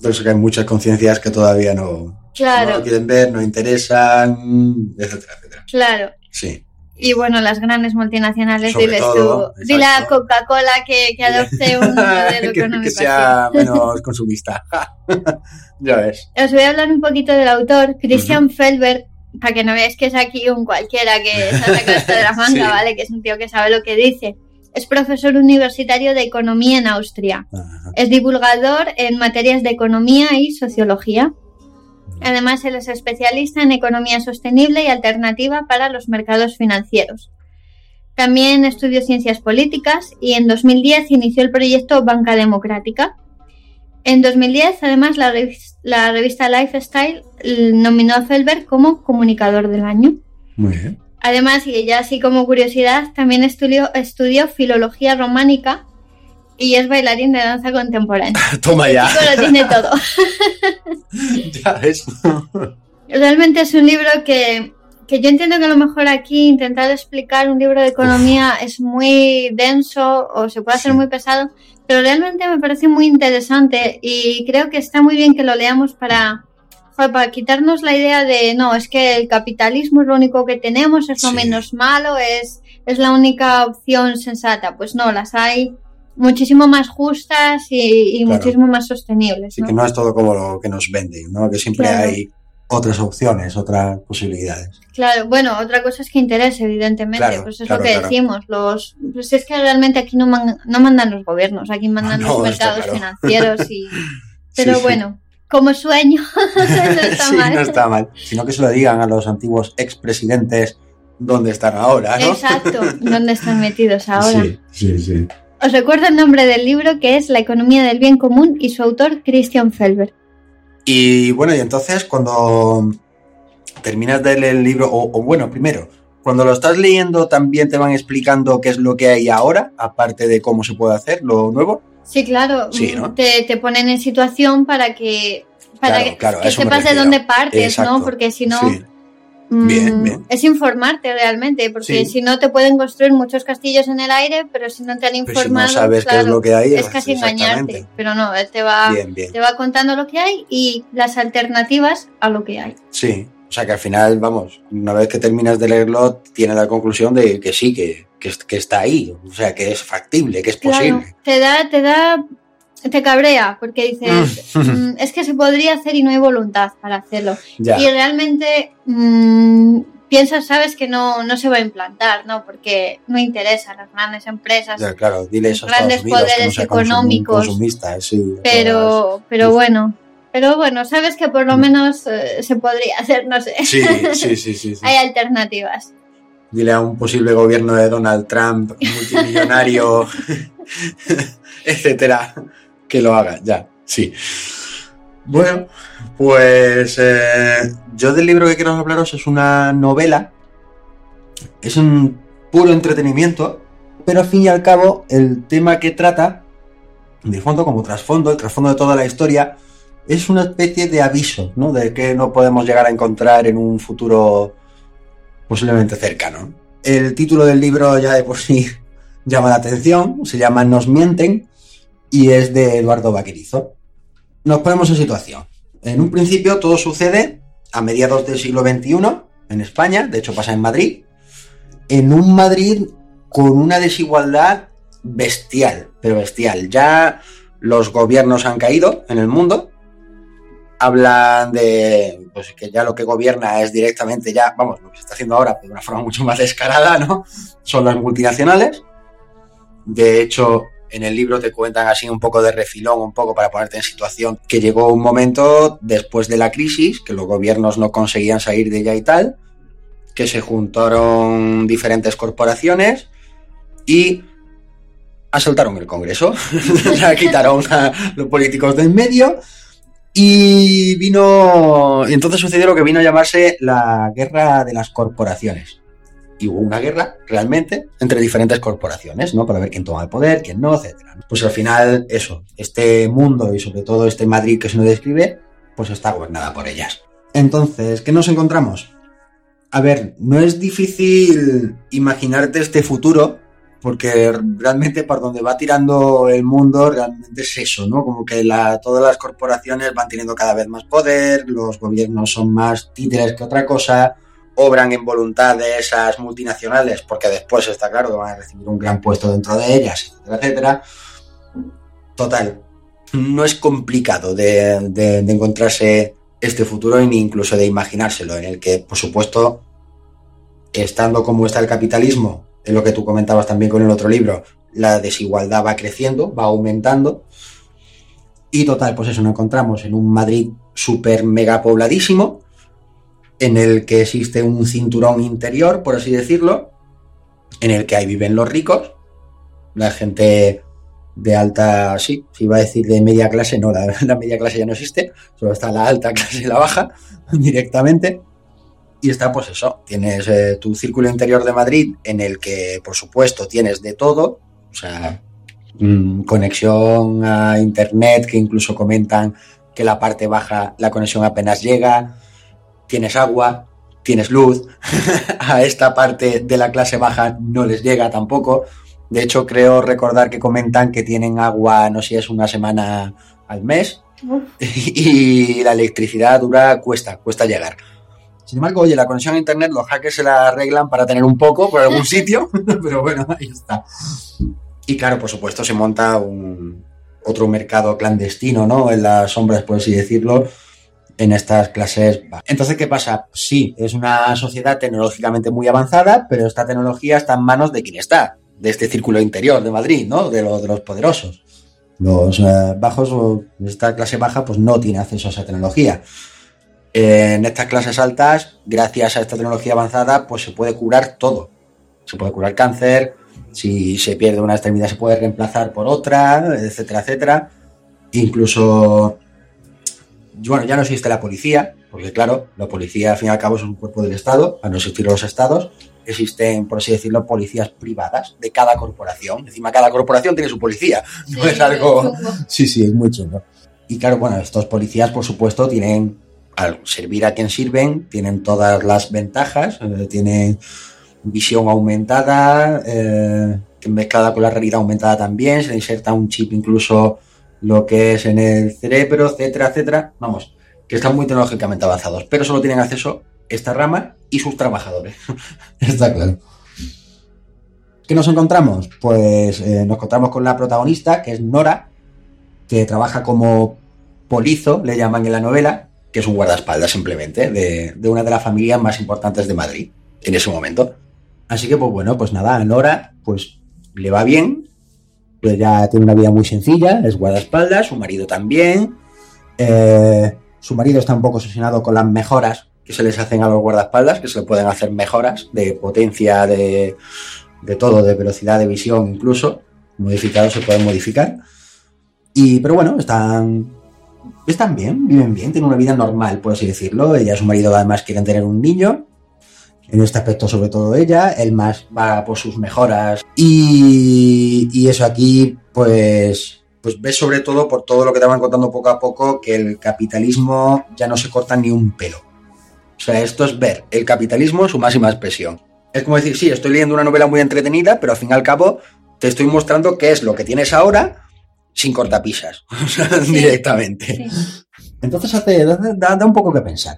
Por eso que hay muchas conciencias que todavía no, lo quieren ver, no interesan, etcétera, etcétera. claro. Sí. Y bueno, las grandes multinacionales, Sobre diles todo, tú, dile a. Coca-Cola que, que *laughs* adopte un modelo *laughs* que, económico que sea menos consumista. ya ves. Os voy a hablar un poquito del autor, Christian Felber, para que no veáis que es aquí un cualquiera que se ha sacado esto de la *laughs* manga, Sí. ¿vale? Que es un tío que sabe lo que dice. Es profesor universitario de economía en Austria. Ajá. Es divulgador en materias de economía y sociología. Además, él es especialista en economía sostenible y alternativa para los mercados financieros. También estudió ciencias políticas y en 2010 inició el proyecto Banca Democrática. En 2010, además, la, revis- la revista Lifestyle nominó a Felber como comunicador del año. Muy bien. Además, y ya así como curiosidad, también estudió, estudió filología románica y es bailarín de danza contemporánea. *laughs* Toma ya. Chico lo tiene todo. *laughs* ya ves. *laughs* Realmente es un libro que, que yo entiendo que a lo mejor aquí intentar explicar un libro de economía es muy denso o se puede hacer Sí. muy pesado, pero realmente me parece muy interesante y creo que está muy bien que lo leamos para, para quitarnos la idea de no, es que el capitalismo es lo único que tenemos, es lo Sí. menos malo, es, es la única opción sensata. Pues no, las hay muchísimo más justas y, y Claro. muchísimo más sostenibles. Que no es todo como lo que nos venden, ¿no? Que siempre Claro. hay otras opciones, otras posibilidades. Claro, bueno, otra cosa es que interese, evidentemente, Claro, pues es claro, lo que claro. decimos, los, pues es que realmente aquí no, man- no mandan los gobiernos, aquí mandan No, los mercados financieros y, *laughs* pero Sí, sí. bueno, como sueño. *laughs* no está *laughs* sí, mal. no está mal. Sino que se lo digan a los antiguos expresidentes dónde están ahora, ¿no? Exacto, ¿dónde están metidos ahora? Sí, sí, sí. Os recuerdo el nombre del libro que es La economía del bien común y su autor Christian Felber. Y bueno, y entonces cuando terminas de leer el libro, o, o bueno, primero, cuando lo estás leyendo también te van explicando qué es lo que hay ahora, aparte de cómo se puede hacer lo nuevo. Sí, claro, Sí, ¿no? te, te ponen en situación para que para Claro, que, claro, que sepas de dónde partes, Exacto. ¿no? Porque si no, Sí, Bien, bien. es informarte realmente, porque Sí. si no te pueden construir muchos castillos en el aire, pero si no te han pero si no informado, sabes qué es lo que hay, es casi engañarte. Pero no, él te va, Bien, bien. te va contando lo que hay y las alternativas a lo que hay. Sí, o sea que al final, vamos, una vez que terminas de leerlo, tiene la conclusión de que sí, que, que, es- que está ahí, o sea, que es factible, que es Claro, posible. te da, te da, te cabrea, porque dices, *laughs* mm, es que se podría hacer y no hay voluntad para hacerlo. Ya, Y realmente mm, piensas, sabes que no, no se va a implantar, ¿no? Porque no interesa a las grandes empresas. ya, claro, dile grandes que no poderes económicos. consumista, sí, Pero, pero bueno, pero bueno, sabes que por lo menos eh, se podría hacer, no sé. Sí, sí, sí, sí, *laughs* sí. Hay alternativas. Dile a un posible gobierno de Donald Trump, multimillonario, *laughs* etcétera, que lo haga, ya, sí. Bueno, pues eh, yo del libro que quiero hablaros es una novela, es un puro entretenimiento, pero al fin y al cabo el tema que trata, de fondo como trasfondo, el trasfondo de toda la historia, es una especie de aviso, ¿no? De que no podemos llegar a encontrar en un futuro posiblemente cercano. El título del libro ya de por sí *laughs* llama la atención, se llama Nos mienten y es de Eduardo Vaquerizo. Nos ponemos en situación. En un principio todo sucede a mediados del siglo XXI en España, de hecho pasa en Madrid, en un Madrid con una desigualdad bestial, pero bestial. Ya los gobiernos han caído en el mundo, hablan de pues que ya lo que gobierna es directamente ya, vamos, lo que se está haciendo ahora de una forma *laughs* mucho más descarada, ¿no? Son las multinacionales. De hecho, en el libro te cuentan así un poco de refilón, un poco para ponerte en situación, que llegó un momento después de la crisis, que los gobiernos no conseguían salir de ella y tal, que se juntaron diferentes corporaciones y asaltaron el Congreso. *laughs* sea, quitaron a los políticos de en medio y vino. Y entonces sucedió lo que vino a llamarse la guerra de las corporaciones. Y hubo una guerra realmente entre diferentes corporaciones, ¿no? Para ver quién toma el poder, quién no, etcétera. Pues al final, eso, este mundo y sobre todo este Madrid que se nos describe, pues está gobernada por ellas. Entonces, ¿qué nos encontramos? A ver, no es difícil imaginarte este futuro, porque realmente por donde va tirando el mundo realmente es eso, ¿no? Como que la, todas las corporaciones van teniendo cada vez más poder, los gobiernos son más títeres que otra cosa, obran en voluntad de esas multinacionales, porque después está claro que van a recibir un gran puesto dentro de ellas, etcétera, etcétera. Total, no es complicado de, encontrarse este futuro ni incluso de imaginárselo, en el que, por supuesto, estando como está el capitalismo, es lo que tú comentabas también con el otro libro, la desigualdad va creciendo, va aumentando. Y total, pues eso, nos encontramos en un Madrid súper mega pobladísimo, en el que existe un cinturón interior, por así decirlo, en el que ahí viven los ricos, la gente de alta, sí, si iba a decir de media clase, no, la, *laughs* media clase ya no existe, solo está la alta *laughs* clase y la baja directamente. Y está, pues eso, tienes eh, tu círculo interior de Madrid en el que, por supuesto, tienes de todo, o sea, mm, conexión a Internet, que incluso comentan que la parte baja, la conexión apenas llega, tienes agua, tienes luz, *laughs* a esta parte de la clase baja no les llega tampoco. De hecho, creo recordar que comentan que tienen agua, no sé si es una semana al mes, *laughs* y la electricidad dura, cuesta, cuesta llegar. Sin embargo, oye, la conexión a internet, los hackers se la arreglan para tener un poco por algún *laughs* sitio, pero bueno, ahí está. Y claro, por supuesto, se monta un otro mercado clandestino, ¿no? En las sombras, por así decirlo, en estas clases. Entonces, ¿qué pasa? Sí, es una sociedad tecnológicamente muy avanzada, pero esta tecnología está en manos de quien está, de este círculo interior de Madrid, ¿no? De los poderosos. Los eh, bajos o esta clase baja pues no tiene acceso a esa tecnología. En estas clases altas, gracias a esta tecnología avanzada, pues se puede curar todo. Se puede curar cáncer, si se pierde una extremidad se puede reemplazar por otra, etcétera, etcétera. Incluso, bueno, ya no existe la policía, porque claro, la policía al fin y al cabo es un cuerpo del Estado, a no existir los estados, existen, por así decirlo, policías privadas de cada corporación. Encima, cada corporación tiene su policía. No Sí, es algo. chungo. Sí, sí, es muy chulo. Y claro, bueno, estos policías, por supuesto, tienen. Al servir a quien sirven, tienen todas las ventajas, eh, tienen visión aumentada, eh, mezclada con la realidad aumentada también, se le inserta un chip incluso lo que es en el cerebro, etcétera, etcétera. Vamos, que están muy tecnológicamente avanzados, pero solo tienen acceso esta rama y sus trabajadores. *laughs* Está claro. ¿Qué nos encontramos? Pues eh, nos encontramos con la protagonista, que es Nora, que trabaja como polizo, le llaman en la novela, que es un guardaespaldas simplemente, de, de una de las familias más importantes de Madrid en ese momento. Así que, pues bueno, pues nada, a Nora, pues le va bien, pues ya tiene una vida muy sencilla, es guardaespaldas, su marido también. Eh, su marido está un poco obsesionado con las mejoras que se les hacen a los guardaespaldas, que se le pueden hacer mejoras de potencia, de, de todo, de velocidad de visión incluso. Modificados se pueden modificar. Y, pero bueno, están, están bien, viven bien, tienen una vida normal, por así decirlo. Ella y su marido además quieren tener un niño. En este aspecto, sobre todo ella, él más va por sus mejoras. Y, y eso aquí, pues, pues ves sobre todo por todo lo que te van contando poco a poco que el capitalismo ya no se corta ni un pelo. O sea, esto es ver el capitalismo su máxima expresión. Es como decir, sí, estoy leyendo una novela muy entretenida, pero al fin y al cabo te estoy mostrando qué es lo que tienes ahora sin cortapisas, *laughs* directamente. Sí. Entonces hace, da- da un poco que pensar.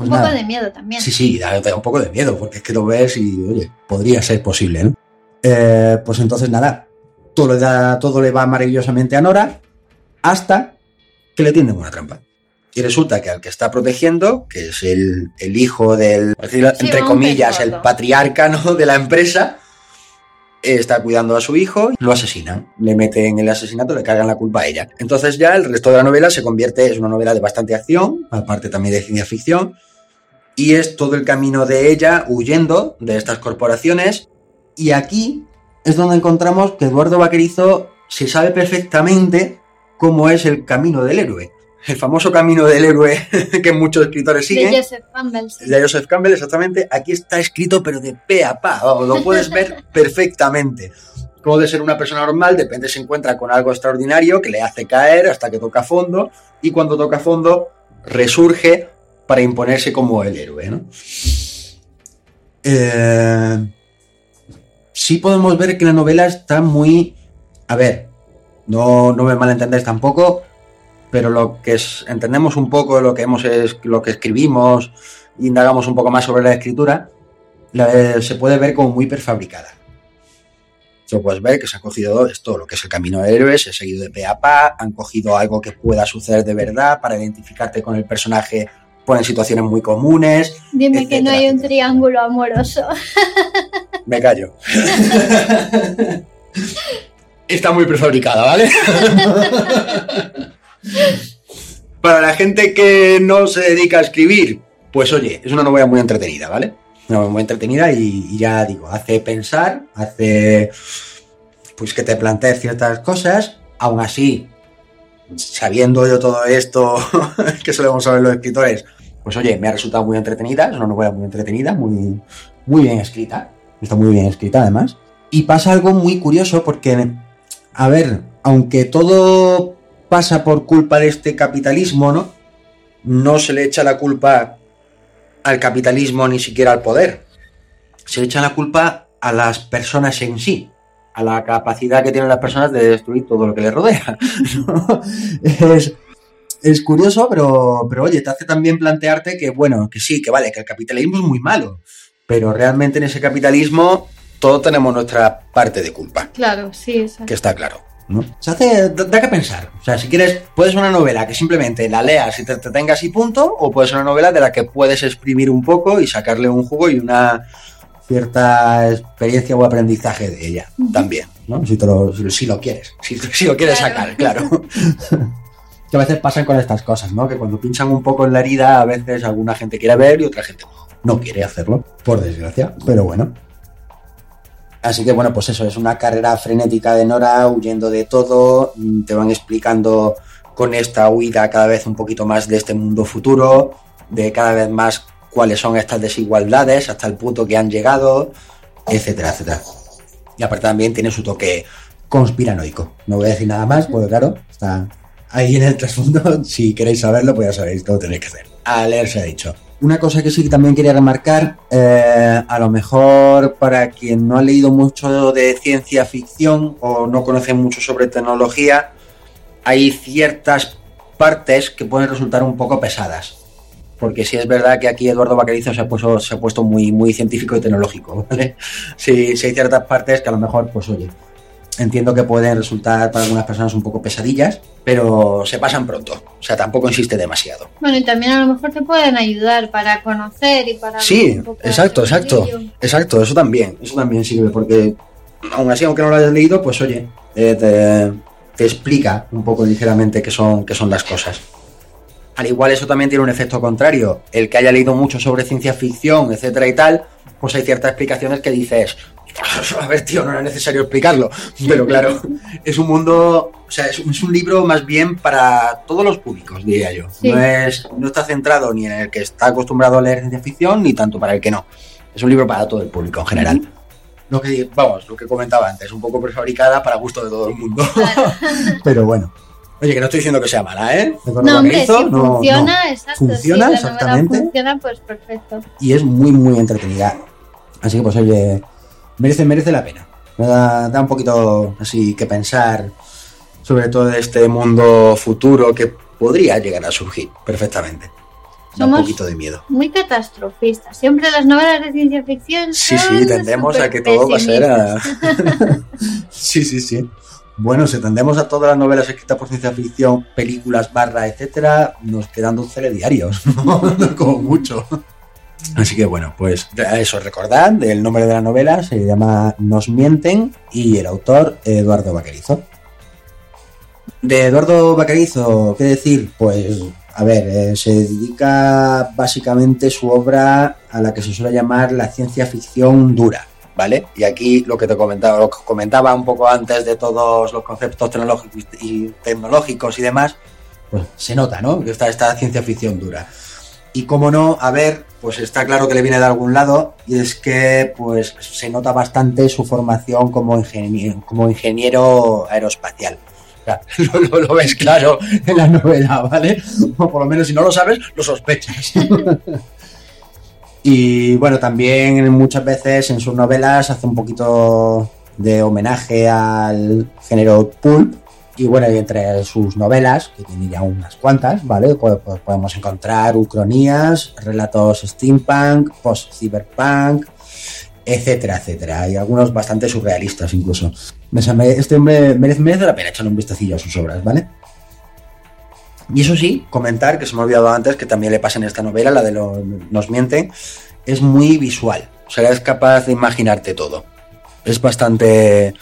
Pues un poco nada. de miedo también. Sí, sí, da, da un poco de miedo, porque es que lo ves y, oye, podría ser posible, ¿no? Eh, pues entonces nada, todo le, da, todo le va maravillosamente a Nora, hasta que le tienden una trampa. Y resulta que al que está protegiendo, que es el, el hijo del, por decirlo, Sí, entre comillas, el patriarca ¿no? de la empresa, está cuidando a su hijo, lo asesinan, le meten el asesinato, le cargan la culpa a ella. Entonces ya el resto de la novela se convierte, es una novela de bastante acción, aparte también de ciencia ficción, y es todo el camino de ella huyendo de estas corporaciones. Y aquí es donde encontramos que Eduardo Vaquerizo se sabe perfectamente cómo es el camino del héroe. El famoso camino del héroe *laughs* que muchos escritores siguen. De Joseph Campbell. sí. De Joseph Campbell, exactamente. Aquí está escrito, pero de pe a pa. Lo puedes ver *laughs* perfectamente. Como de ser una persona normal, de repente se encuentra con algo extraordinario que le hace caer hasta que toca fondo. Y cuando toca fondo, resurge para imponerse como el héroe, ¿no? Eh, sí podemos ver que la novela está muy... A ver, no, no me malentendáis tampoco, pero lo que es, entendemos un poco lo que hemos es, lo que escribimos, indagamos un poco más sobre la escritura, la- se puede ver como muy prefabricada. Se puedes ver que se ha cogido esto, lo que es el camino del héroe, se ha seguido de pe a pa, han cogido algo que pueda suceder de verdad para identificarte con el personaje, ponen situaciones muy comunes. Dime que no hay un etcétera. triángulo amoroso. Me callo. Está muy prefabricada, ¿vale? Para la gente que no se dedica a escribir, pues oye, es una novela muy entretenida, ¿vale? Una novela muy entretenida y, y ya digo, hace pensar, hace pues que te plantees ciertas cosas, aún así, sabiendo yo todo esto *laughs* que solemos saber los escritores, pues oye, me ha resultado muy entretenida, es una novela muy entretenida, muy, muy bien escrita, está muy bien escrita además. Y pasa algo muy curioso porque, a ver, aunque todo pasa por culpa de este capitalismo, ¿no? No se le echa la culpa al capitalismo ni siquiera al poder. Se le echa la culpa a las personas en sí, a la capacidad que tienen las personas de destruir todo lo que les rodea. *laughs* es, es curioso, pero, pero oye, te hace también plantearte que, bueno, que sí, que vale, que el capitalismo es muy malo, pero realmente en ese capitalismo todos tenemos nuestra parte de culpa, Claro, sí, exacto. que está claro. ¿no? Se hace, da, que pensar. O sea, si quieres, puedes una novela que simplemente la leas y te tengas y punto, o puedes una novela de la que puedes exprimir un poco y sacarle un jugo y una cierta experiencia o aprendizaje de ella también. ¿no? Si, te lo, si, si lo quieres, si, si lo quieres Claro. sacar, claro. *laughs* que a veces pasan con estas cosas, ¿no? Que cuando pinchan un poco en la herida, a veces alguna gente quiere ver y otra gente no, quiere hacerlo, por desgracia, pero bueno. Así que bueno, pues eso, es una carrera frenética de Nora, huyendo de todo, mm, te van explicando con esta huida cada vez un poquito más de este mundo futuro, de cada vez más cuáles son estas desigualdades, hasta el punto que han llegado, etcétera, etcétera. Y aparte también tiene su toque conspiranoico. No voy a decir nada más, porque claro, está ahí en el trasfondo. *laughs* Si queréis saberlo, pues ya sabéis lo tenéis que hacer. A leer se ha dicho. Una cosa que sí que también quería remarcar, eh, a lo mejor para quien no ha leído mucho de ciencia ficción o no conoce mucho sobre tecnología, hay ciertas partes que pueden resultar un poco pesadas. Porque sí es verdad que aquí Eduardo Vaquerizo se ha puesto, se ha puesto muy, muy científico y tecnológico, *laughs* ¿vale? Sí, sí hay ciertas partes que a lo mejor, pues oye, entiendo que pueden resultar para algunas personas un poco pesadillas, pero se pasan pronto. O sea, tampoco insiste demasiado. Bueno, y también a lo mejor te pueden ayudar para conocer y para... Sí, exacto, exacto. Exacto, eso también, eso también sirve, porque aún así, aunque no lo hayas leído, pues oye, eh, te, te explica un poco ligeramente qué son, qué son las cosas. Al igual eso también tiene un efecto contrario. El que haya leído mucho sobre ciencia ficción, etcétera y tal, pues hay ciertas explicaciones que dices, *laughs* a ver, tío, no era necesario explicarlo. Pero claro, *laughs* es un mundo, o sea, es, es un libro más bien para todos los públicos, diría yo. Sí. No, es, no está centrado ni en el que está acostumbrado a leer ciencia ficción, ni tanto para el que no. Es un libro para todo el público en general. Lo que, vamos, lo que comentaba antes, un poco prefabricada para gusto de todo el mundo. *laughs* Pero bueno. Oye, que no estoy diciendo que sea mala, ¿eh? No, hombre, hizo, si no, funciona, no. exacto. Funciona, exactamente. funciona, pues perfecto. Y es muy, muy entretenida. Así que, pues, oye, merece, merece la pena. Da, da un poquito así que pensar sobre todo este mundo futuro que podría llegar a surgir perfectamente. Da un Somos- poquito de miedo. Muy catastrofistas. Siempre las novelas de ciencia ficción Sí, son sí, tendemos a que todo va a ser a... *laughs* sí, sí, sí. Bueno, si tendemos a todas las novelas escritas por ciencia ficción, películas, barra, etcétera, nos quedan 12 diarios, ¿no? *laughs* como mucho. Así que bueno, pues eso, recordad, el nombre de la novela se llama Nos mienten y el autor Eduardo Vaquerizo. De Eduardo Vaquerizo, ¿qué decir? Pues, a ver, eh, se dedica básicamente su obra a la que se suele llamar la ciencia ficción dura, ¿vale? Y aquí lo que te comentaba, lo que comentaba un poco antes de todos los conceptos tecnológicos y, tecnológicos y demás, pues se nota, ¿no? Está esta ciencia ficción dura. Y como no, a ver, pues está claro que le viene de algún lado y es que pues se nota bastante su formación como ingeniero, aeroespacial. *laughs* Lo- lo ves claro en la novela, ¿vale? O por lo menos si no lo sabes, lo sospechas. *laughs* y bueno, también muchas veces en sus novelas hace un poquito de homenaje al género pulp. Y bueno, y entre sus novelas, que tiene ya unas cuantas, ¿vale? Podemos encontrar ucronías, relatos steampunk, post-cyberpunk, etcétera, etcétera. Y algunos bastante surrealistas incluso. Este hombre merece, merece la pena echarle un vistacillo a sus obras, ¿vale? Y eso sí, comentar, que se me ha olvidado antes, que también le pasa en esta novela, la de los Nos mienten, es muy visual. O sea, es capaz de imaginarte todo. Es bastante...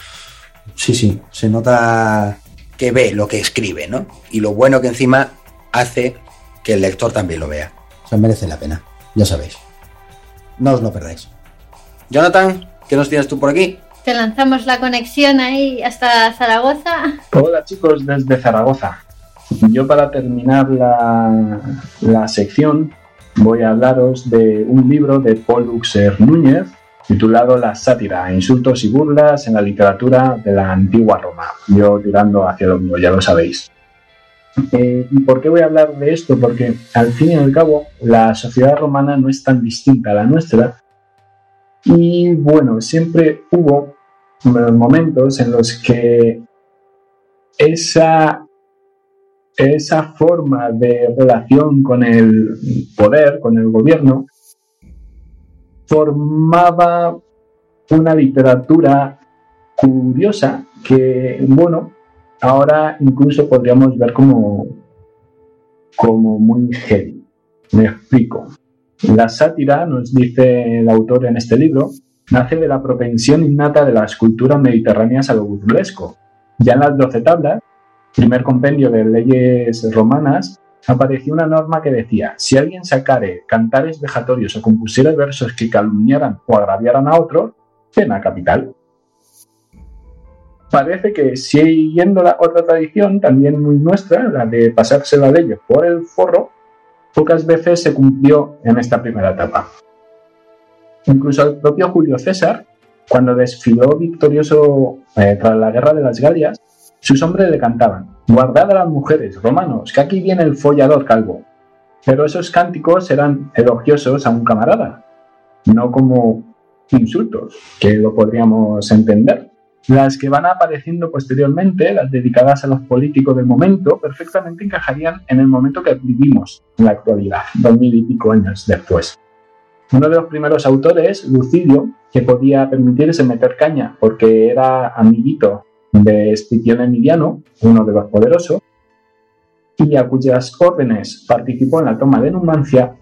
Sí, sí, se nota que ve lo que escribe, ¿no? Y lo bueno que encima hace que el lector también lo vea. O sea, merece la pena, ya sabéis. No os lo perdáis. Jonathan, ¿qué nos tienes tú por aquí? Te lanzamos la conexión ahí hasta Zaragoza. Hola chicos desde Zaragoza. Yo para terminar la, la sección voy a hablaros de un libro de Paul Uxer Núñez titulado La sátira, insultos y burlas en la literatura de la antigua Roma. Yo tirando hacia lo mío, ya lo sabéis. Eh, ¿Y por qué voy a hablar de esto? Porque al fin y al cabo la sociedad romana no es tan distinta a la nuestra. Y bueno, siempre hubo momentos en los que esa, esa forma de relación con el poder, con el gobierno, formaba una literatura curiosa que, bueno, ahora incluso podríamos ver como, como muy heavy. Me explico. La sátira, nos dice el autor en este libro, nace de la propensión innata de las culturas mediterráneas a lo burlesco. Ya en las doce tablas, primer compendio de leyes romanas, apareció una norma que decía, si alguien sacare cantares vejatorios o compusiera versos que calumniaran o agraviaran a otro, pena capital. Parece que siguiendo la otra tradición, también muy nuestra, la de pasarse la ley por el forro, pocas veces se cumplió en esta primera etapa. Incluso el propio Julio César, cuando desfiló victorioso eh, tras la guerra de las Galias, sus hombres le cantaban, guardad a las mujeres, romanos, que aquí viene el follador calvo. Pero esos cánticos eran elogiosos a un camarada, no como insultos, que lo podríamos entender. Las que van apareciendo posteriormente, las dedicadas a los políticos del momento, perfectamente encajarían en el momento que vivimos en la actualidad, dos mil y pico años después. Uno de los primeros autores, Lucidio, que podía permitirse meter caña porque era amiguito de Escipión Emiliano, uno de los poderosos, y a cuyas órdenes participó en la toma de Numancia,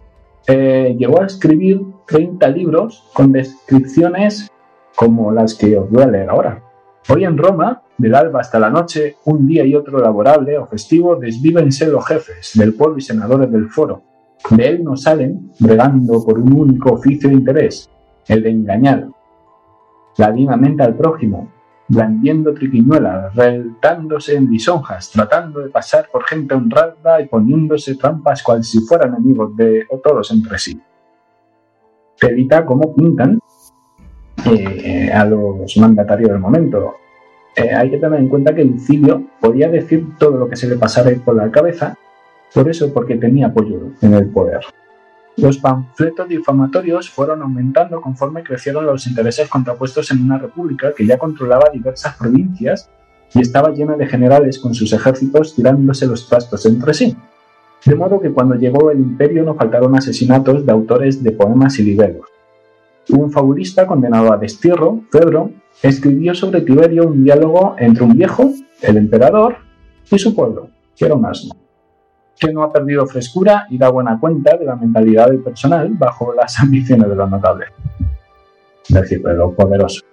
eh, llegó a escribir 30 libros con descripciones como las que os voy a leer ahora. Hoy en Roma, del alba hasta la noche, un día y otro laborable o festivo, desvívense los jefes del pueblo y senadores del foro. De él no salen, bregando por un único oficio de interés, el de engañar ladinamente al prójimo, blandiendo triquiñuelas, reltándose en lisonjas, tratando de pasar por gente honrada y poniéndose trampas cual si fueran amigos de todos entre sí. Pedita cómo pintan eh, a los mandatarios del momento. Eh, hay que tener en cuenta que Lucilio podía decir todo lo que se le pasara por la cabeza, por eso porque tenía apoyo en el poder. Los panfletos difamatorios fueron aumentando conforme crecieron los intereses contrapuestos en una república que ya controlaba diversas provincias y estaba llena de generales con sus ejércitos tirándose los trastos entre sí. De modo que cuando llegó el imperio no faltaron asesinatos de autores de poemas y libreros. Un fabulista condenado a destierro, Fedro, escribió sobre Tiberio un diálogo entre un viejo, el emperador, y su pueblo, que que no ha perdido frescura y da buena cuenta de la mentalidad del personal bajo las *laughs* ambiciones de los notables. Es decir, de los poderosos.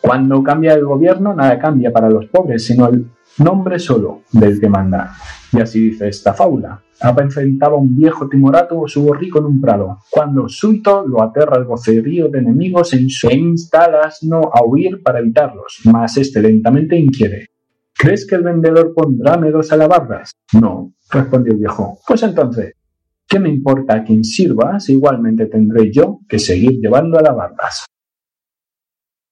Cuando cambia el gobierno, nada cambia para los pobres, sino el nombre solo del que manda. Y así dice esta fábula. Apacentaba un viejo timorato su borrico en un prado. Cuando suito lo aterra el vocerío de enemigos e insta al asno a huir para evitarlos, mas este lentamente inquiere. ¿Crees que el vendedor pondráme dos alabardas? No, respondió el viejo. Pues entonces, ¿qué me importa a quien sirva si igualmente tendré yo que seguir llevando alabardas?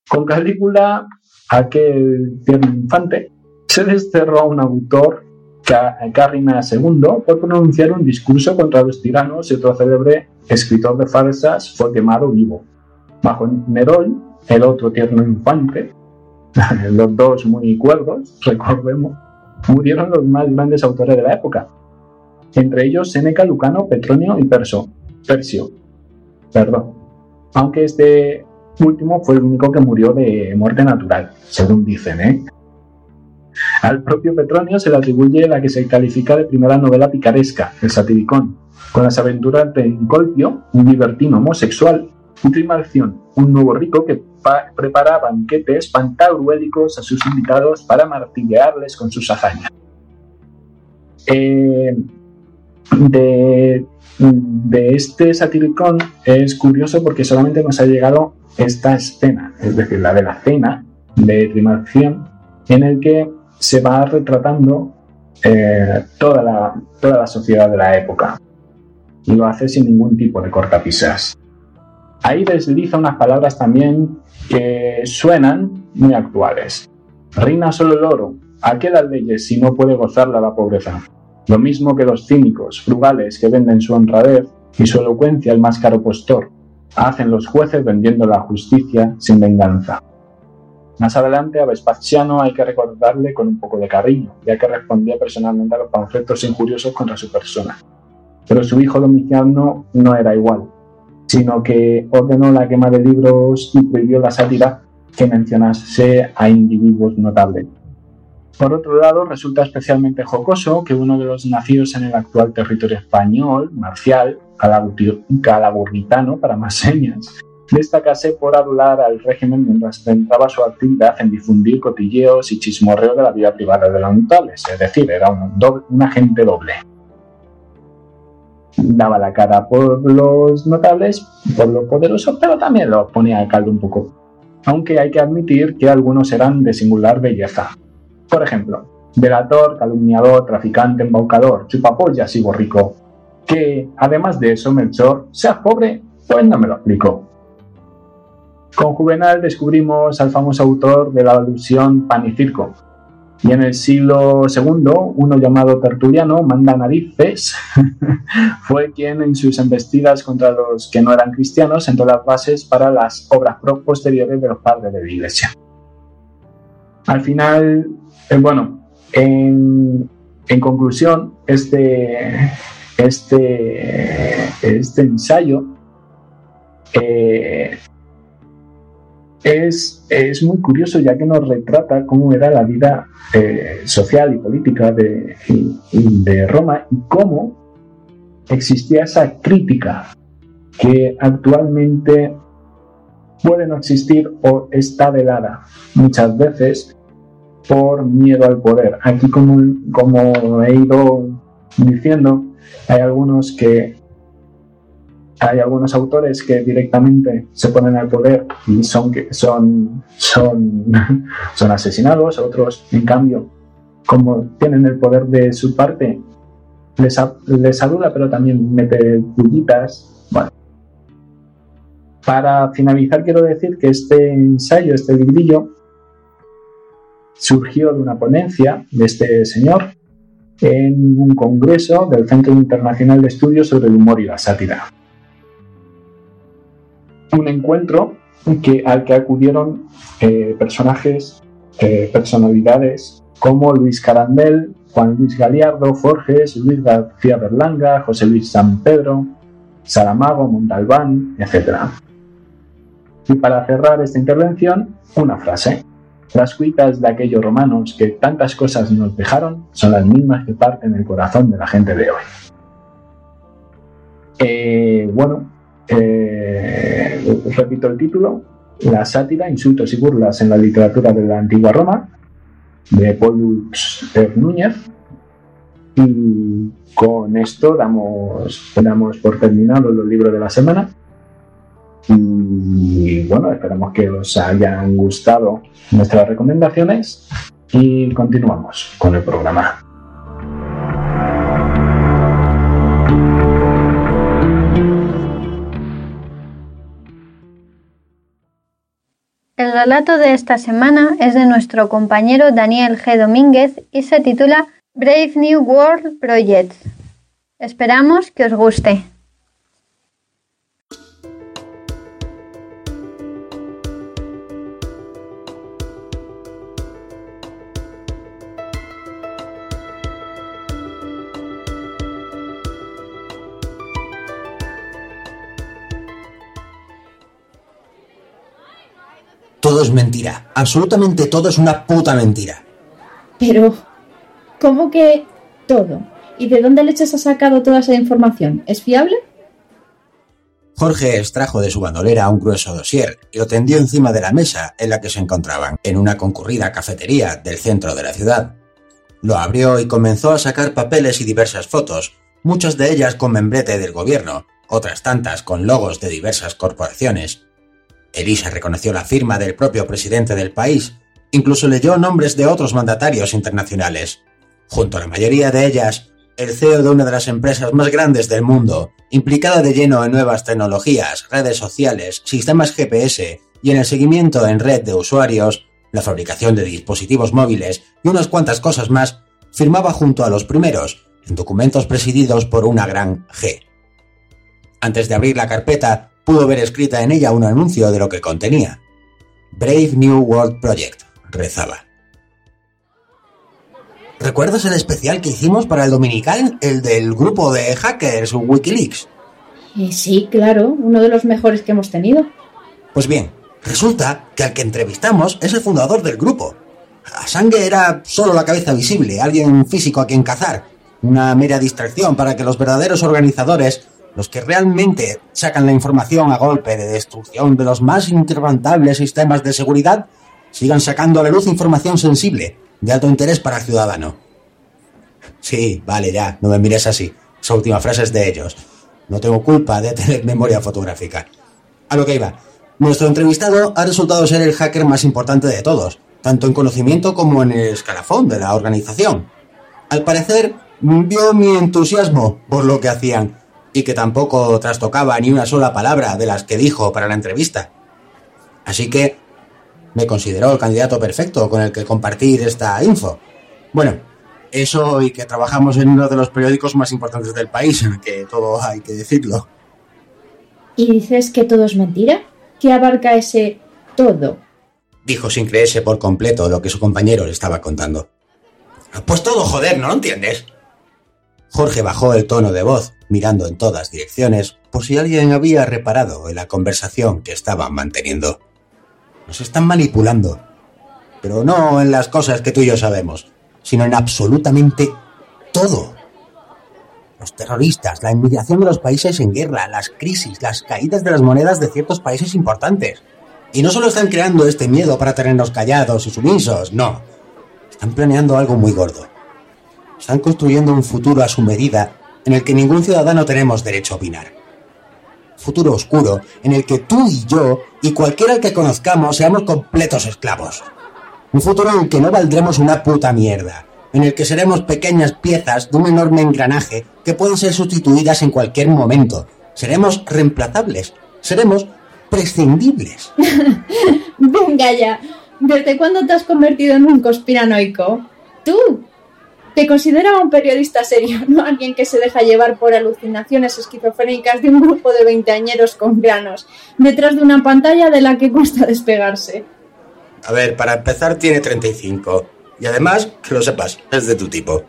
Con Calígula, aquel tierno infante, se desterró a un autor, Carrina II, por pronunciar un discurso contra los tiranos y otro célebre escritor de farsas fue quemado vivo. Bajo Nerón, el otro tierno infante, *laughs* los dos muy cuerdos, *laughs* recordemos, murieron los más grandes autores de la época, entre ellos Seneca, Lucano, Petronio y Perso, Persio. Perdón. Aunque este último fue el único que murió de muerte natural, según dicen, ¿eh? Al propio Petronio se le atribuye la que se califica de primera novela picaresca, El Satiricón, con las aventuras de Incolpio, un libertino homosexual, y Trimalción, un nuevo rico que prepara banquetes pantagruélicos a sus invitados para martillearles con sus hazañas. Eh, de, este satiricón es curioso porque solamente nos ha llegado esta escena, es decir, la de la cena de Trimalción, en el que se va retratando eh, toda, la, toda la sociedad de la época. Y lo hace sin ningún tipo de cortapisas. Ahí desliza unas palabras también que suenan muy actuales. Reina solo el oro. ¿A qué las leyes si no puede gozarla la pobreza? Lo mismo que los cínicos, frugales, que venden su honradez y su elocuencia al más caro postor. Hacen los jueces vendiendo la justicia sin venganza. Más adelante a Vespasiano hay que recordarle con un poco de cariño, ya que respondía personalmente a los panfletos injuriosos contra su persona. Pero su hijo Domiciano no era igual sino que ordenó la quema de libros y prohibió la sátira que mencionase a individuos notables. Por otro lado, resulta especialmente jocoso que uno de los nacidos en el actual territorio español, Marcial, calaburnitano para más *laughs* señas, destacase por adular al régimen mientras centraba su actividad en difundir cotilleos y chismorreo de la vida privada de los notables, es decir, era un, doble, un agente doble. Daba la cara por los notables, por lo poderoso, pero también lo ponía al caldo un poco. Aunque hay que admitir que algunos eran de singular belleza. Por ejemplo, delator, calumniador, traficante, embaucador, chupapollas y borrico. Que, además de eso, Melchor, sea pobre, pues no me lo explico. Con Juvenal descubrimos al famoso autor de la alusión pan y circo. Y en el siglo II, uno llamado Tertuliano, manda narices, *laughs* fue quien en sus embestidas contra los que no eran cristianos sentó las bases para las obras posteriores de los padres de la Iglesia. Al final, eh, bueno, en, conclusión, este, este, este ensayo eh, es, es, muy curioso ya que nos retrata cómo era la vida eh, social y política de, de Roma y cómo existía esa crítica que actualmente puede no existir o está velada muchas veces por miedo al poder. Aquí, como, como he ido diciendo, hay algunos que hay algunos autores que directamente se ponen al poder y son, son, *laughs* son, asesinados, otros, en cambio, como tienen el poder de su parte, les, les saluda, pero también mete pullitas. Para finalizar, quiero decir que este ensayo, este librillo, surgió de una ponencia de este señor en un congreso del Centro Internacional de Estudios sobre el Humor y la Sátira un encuentro al que acudieron eh, personajes, eh, personalidades como Luis Carandel, Juan Luis Galiardo, Forges, Luis García Berlanga, José Luis San Pedro, Saramago, Montalbán, etc. Y para cerrar esta intervención, una frase. Las cuitas de aquellos romanos que tantas cosas nos dejaron son las mismas que parten el corazón de la gente de hoy. Eh, bueno, repito el título, La sátira, insultos y burlas en la literatura de la antigua Roma, de Paul Núñez. Y con esto damos, damos por terminado los libros de la semana. Y bueno, esperamos que os hayan gustado nuestras recomendaciones y continuamos con el programa. Relato de esta semana es de nuestro compañero Daniel G. Domínguez y se titula Brave New World Project. Esperamos que os guste. Todo es mentira. Absolutamente todo es una puta mentira. Pero, ¿cómo que todo? ¿Y de dónde leches ha sacado toda esa información? ¿Es fiable? Jorge extrajo de su bandolera un grueso dossier y lo tendió encima de la mesa en la que se encontraban, en una concurrida cafetería del centro de la ciudad. Lo abrió y comenzó a sacar papeles y diversas fotos, muchas de ellas con membrete del gobierno, otras tantas con logos de diversas corporaciones. Elisa reconoció la firma del propio presidente del país, incluso leyó nombres de otros mandatarios internacionales. Junto a la mayoría de ellas, el CEO de una de las empresas más grandes del mundo, implicada de lleno en nuevas tecnologías, redes sociales, sistemas GPS y en el seguimiento en red de usuarios, la fabricación de dispositivos móviles y unas cuantas cosas más, firmaba junto a los primeros, en documentos presididos por una gran G. Antes de abrir la carpeta, pudo ver escrita en ella un anuncio de lo que contenía. Brave New World Project, rezaba. ¿Recuerdas el especial que hicimos para el Dominical, el del grupo de hackers Wikileaks? Eh, sí, claro, uno de los mejores que hemos tenido. Pues bien, resulta que al que entrevistamos es el fundador del grupo. Asangue era solo la cabeza visible, alguien físico a quien cazar, una mera distracción para que los verdaderos organizadores los que realmente sacan la información a golpe de destrucción de los más inquebrantables sistemas de seguridad, sigan sacando a la luz información sensible, de alto interés para el ciudadano. Sí, vale, ya, no me mires así. Esa última frase es de ellos. No tengo culpa de tener memoria fotográfica. A lo que iba. Nuestro entrevistado ha resultado ser el hacker más importante de todos, tanto en conocimiento como en el escalafón de la organización. Al parecer, vio mi entusiasmo por lo que hacían y que tampoco trastocaba ni una sola palabra de las que dijo para la entrevista. Así que me consideró el candidato perfecto con el que compartir esta info. Bueno, eso y que trabajamos en uno de los periódicos más importantes del país, en el que todo hay que decirlo. ¿Y dices que todo es mentira? ¿Qué abarca ese todo? Dijo sin creerse por completo lo que su compañero le estaba contando. Pues todo, joder, ¿no lo entiendes? Jorge bajó el tono de voz, mirando en todas direcciones, por si alguien había reparado en la conversación que estaban manteniendo. Nos están manipulando, pero no en las cosas que tú y yo sabemos, sino en absolutamente todo. Los terroristas, la inmigración de los países en guerra, las crisis, las caídas de las monedas de ciertos países importantes. Y no solo están creando este miedo para tenernos callados y sumisos, no. Están planeando algo muy gordo. Están construyendo un futuro a su medida en el que ningún ciudadano tenemos derecho a opinar. Futuro oscuro en el que tú y yo y cualquiera que conozcamos seamos completos esclavos. Un futuro en el que no valdremos una puta mierda, en el que seremos pequeñas piezas de un enorme engranaje que pueden ser sustituidas en cualquier momento. Seremos reemplazables, seremos prescindibles. *laughs* Venga ya, ¿desde cuándo te has convertido en un conspiranoico? Tú, te consideraba un periodista serio, *laughs* no alguien que se deja llevar por alucinaciones esquizofrénicas de un grupo de veinteañeros con granos, detrás de una pantalla de la que cuesta despegarse. A ver, para empezar tiene 35. Y además, que lo sepas, es de tu tipo.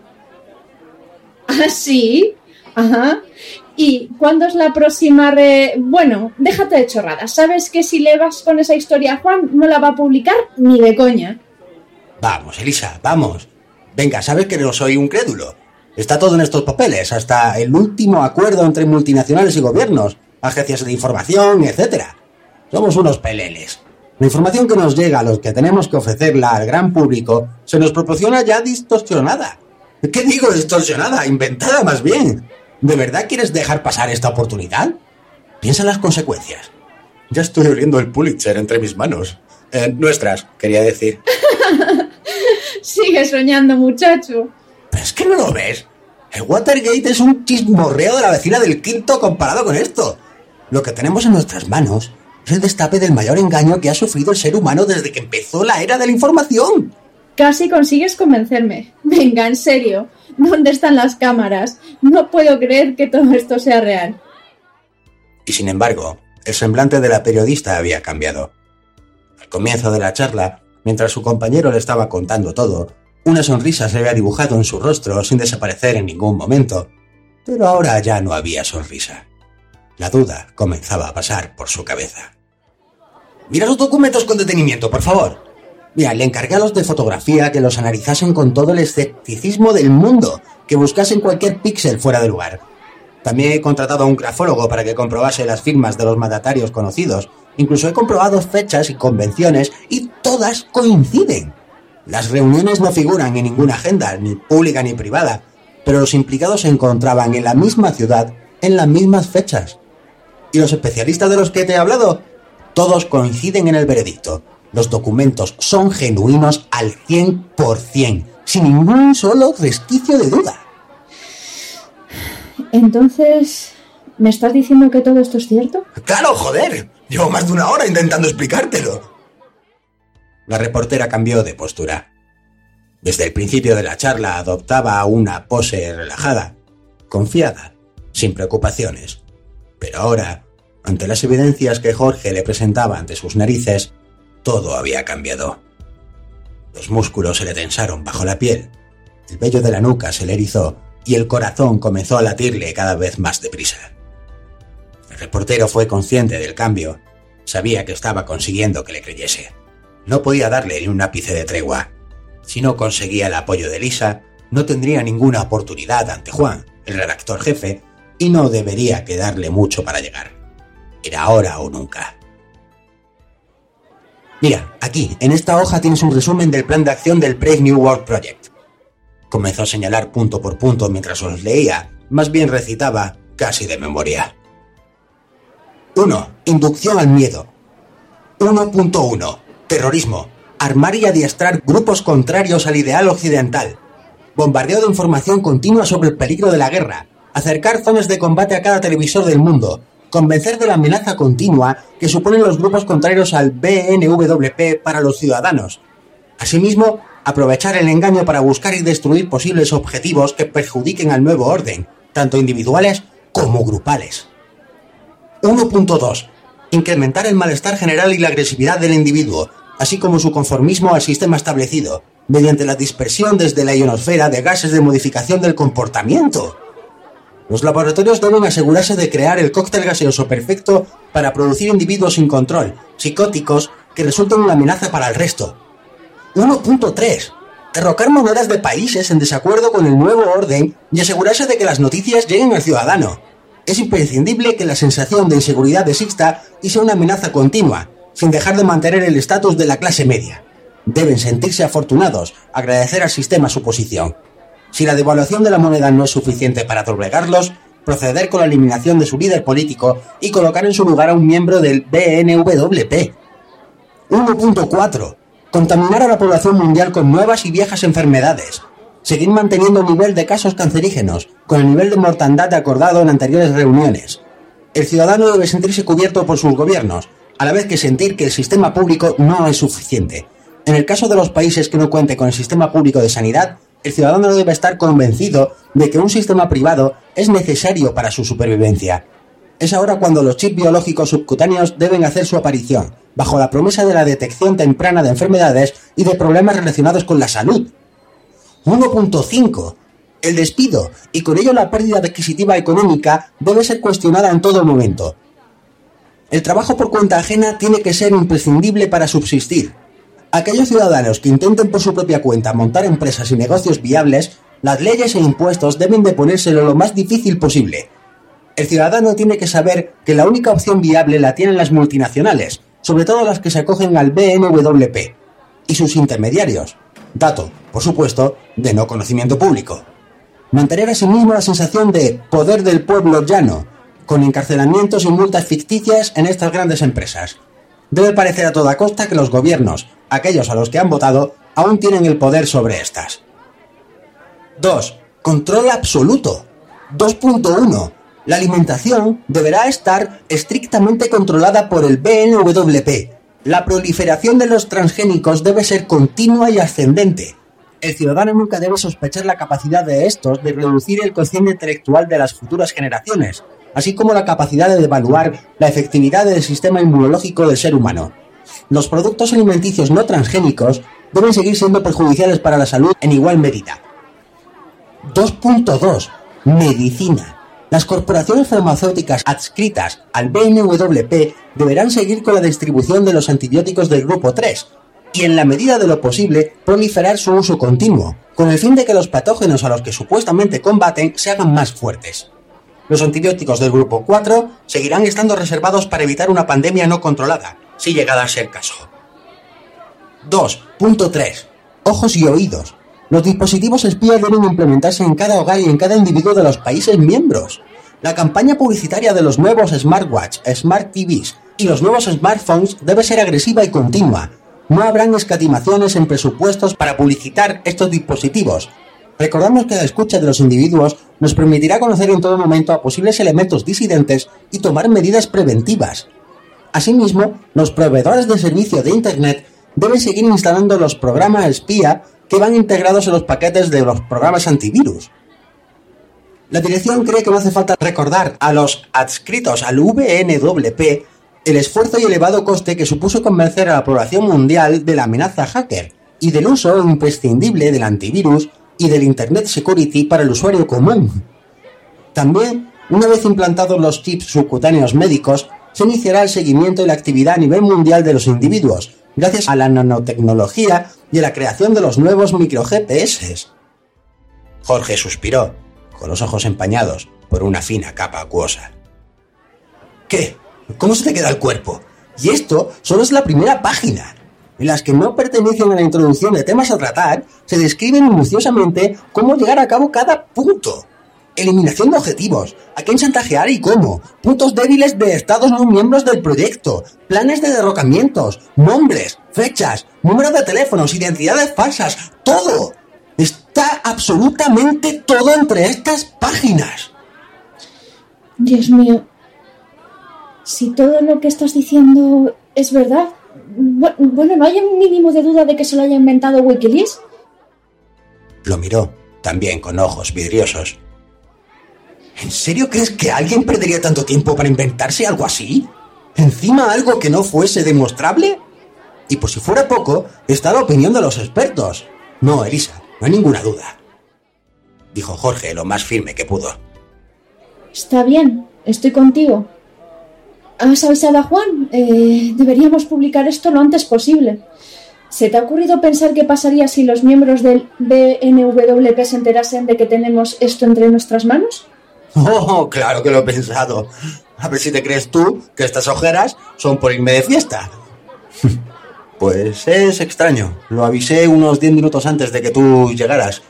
¿Ah, sí? Ajá. ¿Y cuándo es la próxima re... Bueno, déjate de chorradas. ¿Sabes que si le vas con esa historia a Juan, no la va a publicar ni de coña? Vamos, Elisa, vamos. Venga, sabes que no soy un crédulo. Está todo en estos papeles, hasta el último acuerdo entre multinacionales y gobiernos, agencias de información, etc. Somos unos peleles. La información que nos llega a los que tenemos que ofrecerla al gran público se nos proporciona ya distorsionada. ¿Qué digo distorsionada? Inventada más bien. ¿De verdad quieres dejar pasar esta oportunidad? Piensa en las consecuencias. Ya estoy oliendo el Pulitzer entre mis manos. Eh, nuestras, quería decir. *laughs* Sigue soñando, muchacho. Pero es que no lo ves. El Watergate es un chismorreo de la vecina del quinto comparado con esto. Lo que tenemos en nuestras manos es el destape del mayor engaño que ha sufrido el ser humano desde que empezó la era de la información. Casi consigues convencerme. Venga, en serio. ¿Dónde están las cámaras? No puedo creer que todo esto sea real. Y sin embargo, el semblante de la periodista había cambiado. Al comienzo de la charla, mientras su compañero le estaba contando todo, una sonrisa se había dibujado en su rostro sin desaparecer en ningún momento. Pero ahora ya no había sonrisa. La duda comenzaba a pasar por su cabeza. Mira los documentos con detenimiento, por favor. Mira, le encargué a los de fotografía que los analizasen con todo el escepticismo del mundo, que buscasen cualquier píxel fuera de lugar. También he contratado a un grafólogo para que comprobase las firmas de los mandatarios conocidos. Incluso he comprobado fechas y convenciones y todas coinciden. Las reuniones no figuran en ninguna agenda, ni pública ni privada, pero los implicados se encontraban en la misma ciudad en las mismas fechas. ¿Y los especialistas de los que te he hablado? Todos coinciden en el veredicto. Los documentos son genuinos al 100%, sin ningún solo resquicio de duda. Entonces, ¿me estás diciendo que todo esto es cierto? ¡Claro, joder! Llevo más de una hora intentando explicártelo. La reportera cambió de postura. Desde el principio de la charla adoptaba una pose relajada, confiada, sin preocupaciones. Pero ahora, ante las evidencias que Jorge le presentaba ante sus narices, todo había cambiado. Los músculos se le tensaron bajo la piel, el vello de la nuca se le erizó y el corazón comenzó a latirle cada vez más deprisa. Reportero fue consciente del cambio. Sabía que estaba consiguiendo que le creyese. No podía darle ni un ápice de tregua. Si no conseguía el apoyo de Lisa, no tendría ninguna oportunidad ante Juan, el redactor jefe, y no debería quedarle mucho para llegar. Era ahora o nunca. Mira, aquí, en esta hoja tienes un resumen del plan de acción del Brave New World Project. Comenzó a señalar punto por punto mientras os leía, más bien recitaba, casi de memoria. 1. Inducción al miedo. 1.1. Terrorismo. Armar y adiestrar grupos contrarios al ideal occidental. Bombardeo de información continua sobre el peligro de la guerra. Acercar zonas de combate a cada televisor del mundo. Convencer de la amenaza continua que suponen los grupos contrarios al BNWP para los ciudadanos. Asimismo, aprovechar el engaño para buscar y destruir posibles objetivos que perjudiquen al nuevo orden, tanto individuales como grupales. 1.2. Incrementar el malestar general y la agresividad del individuo, así como su conformismo al sistema establecido, mediante la dispersión desde la ionosfera de gases de modificación del comportamiento. Los laboratorios deben asegurarse de crear el cóctel gaseoso perfecto para producir individuos sin control, psicóticos, que resulten una amenaza para el resto. 1.3. Derrocar monedas de países en desacuerdo con el nuevo orden y asegurarse de que las noticias lleguen al ciudadano. Es imprescindible que la sensación de inseguridad exista y sea una amenaza continua, sin dejar de mantener el estatus de la clase media. Deben sentirse afortunados, agradecer al sistema su posición. Si la devaluación de la moneda no es suficiente para doblegarlos, proceder con la eliminación de su líder político y colocar en su lugar a un miembro del BNWP. 1.4 contaminar a la población mundial con nuevas y viejas enfermedades, seguir manteniendo el nivel de casos cancerígenos, con el nivel de mortandad acordado en anteriores reuniones. El ciudadano debe sentirse cubierto por sus gobiernos, a la vez que sentir que el sistema público no es suficiente. En el caso de los países que no cuenten con el sistema público de sanidad, el ciudadano debe estar convencido de que un sistema privado es necesario para su supervivencia. Es ahora cuando los chips biológicos subcutáneos deben hacer su aparición, bajo la promesa de la detección temprana de enfermedades y de problemas relacionados con la salud. 1.5. El despido y con ello la pérdida adquisitiva económica debe ser cuestionada en todo momento. El trabajo por cuenta ajena tiene que ser imprescindible para subsistir. Aquellos ciudadanos que intenten por su propia cuenta montar empresas y negocios viables, las leyes e impuestos deben de ponérselo lo más difícil posible. El ciudadano tiene que saber que la única opción viable la tienen las multinacionales, sobre todo las que se acogen al BNWP y sus intermediarios. Dato, por supuesto, de no conocimiento público. Mantener asimismo la sensación de poder del pueblo llano, con encarcelamientos y multas ficticias en estas grandes empresas. Debe parecer a toda costa que los gobiernos, aquellos a los que han votado, aún tienen el poder sobre estas. 2. Control absoluto. 2.1 la alimentación deberá estar estrictamente controlada por el BNWP. La proliferación de los transgénicos debe ser continua y ascendente. El ciudadano nunca debe sospechar la capacidad de estos de reducir el cociente intelectual de las futuras generaciones, así como la capacidad de evaluar la efectividad del sistema inmunológico del ser humano. Los productos alimenticios no transgénicos deben seguir siendo perjudiciales para la salud en igual medida. 2.2. Medicina. Las corporaciones farmacéuticas adscritas al BNWP deberán seguir con la distribución de los antibióticos del grupo 3 y en la medida de lo posible proliferar su uso continuo, con el fin de que los patógenos a los que supuestamente combaten se hagan más fuertes. Los antibióticos del grupo 4 seguirán estando reservados para evitar una pandemia no controlada, si llegara a ser caso. 2.3. Ojos y oídos. Los dispositivos espía deben implementarse en cada hogar y en cada individuo de los países miembros. La campaña publicitaria de los nuevos smartwatch, smart TVs y los nuevos smartphones debe ser agresiva y continua. No habrán escatimaciones en presupuestos para publicitar estos dispositivos. Recordamos que la escucha de los individuos nos permitirá conocer en todo momento a posibles elementos disidentes y tomar medidas preventivas. Asimismo, los proveedores de servicio de Internet deben seguir instalando los programas espía que van integrados en los paquetes de los programas antivirus. La dirección cree que no hace falta recordar a los adscritos al VNWP el esfuerzo y elevado coste que supuso convencer a la población mundial de la amenaza hacker y del uso imprescindible del antivirus y del Internet Security para el usuario común. También, una vez implantados los chips subcutáneos médicos, se iniciará el seguimiento y la actividad a nivel mundial de los individuos, gracias a la nanotecnología y a la creación de los nuevos micro GPS. Jorge suspiró, con los ojos empañados, por una fina capa acuosa. ¿Qué? ¿Cómo se te queda el cuerpo? Y esto solo es la primera página. En las que no pertenecen a la introducción de temas a tratar, se describe minuciosamente cómo llegar a cabo cada punto. Eliminación de objetivos, a quién chantajear y cómo, puntos débiles de estados no miembros del proyecto, planes de derrocamientos, nombres, fechas, números de teléfonos, identidades falsas, todo. Está absolutamente todo entre estas páginas. Dios mío. Si todo lo que estás diciendo es verdad. bu- Bueno, ¿no hay un mínimo de duda de que se lo haya inventado Wikileaks? Lo miró, también con ojos vidriosos. ¿En serio crees que alguien perdería tanto tiempo para inventarse algo así? ¿Encima algo que no fuese demostrable? Y por si fuera poco, está la opinión de los expertos. No, Elisa, no hay ninguna duda. Dijo Jorge lo más firme que pudo. Está bien, estoy contigo. ¿Has avisado a Juan? Eh, deberíamos publicar esto lo antes posible. ¿Se te ha ocurrido pensar qué pasaría si los miembros del BNWP se enterasen de que tenemos esto entre nuestras manos? Oh, claro que lo he pensado. A ver si te crees tú que estas ojeras son por irme de fiesta. Pues es extraño. Lo avisé unos 10 minutos antes de que tú llegaras.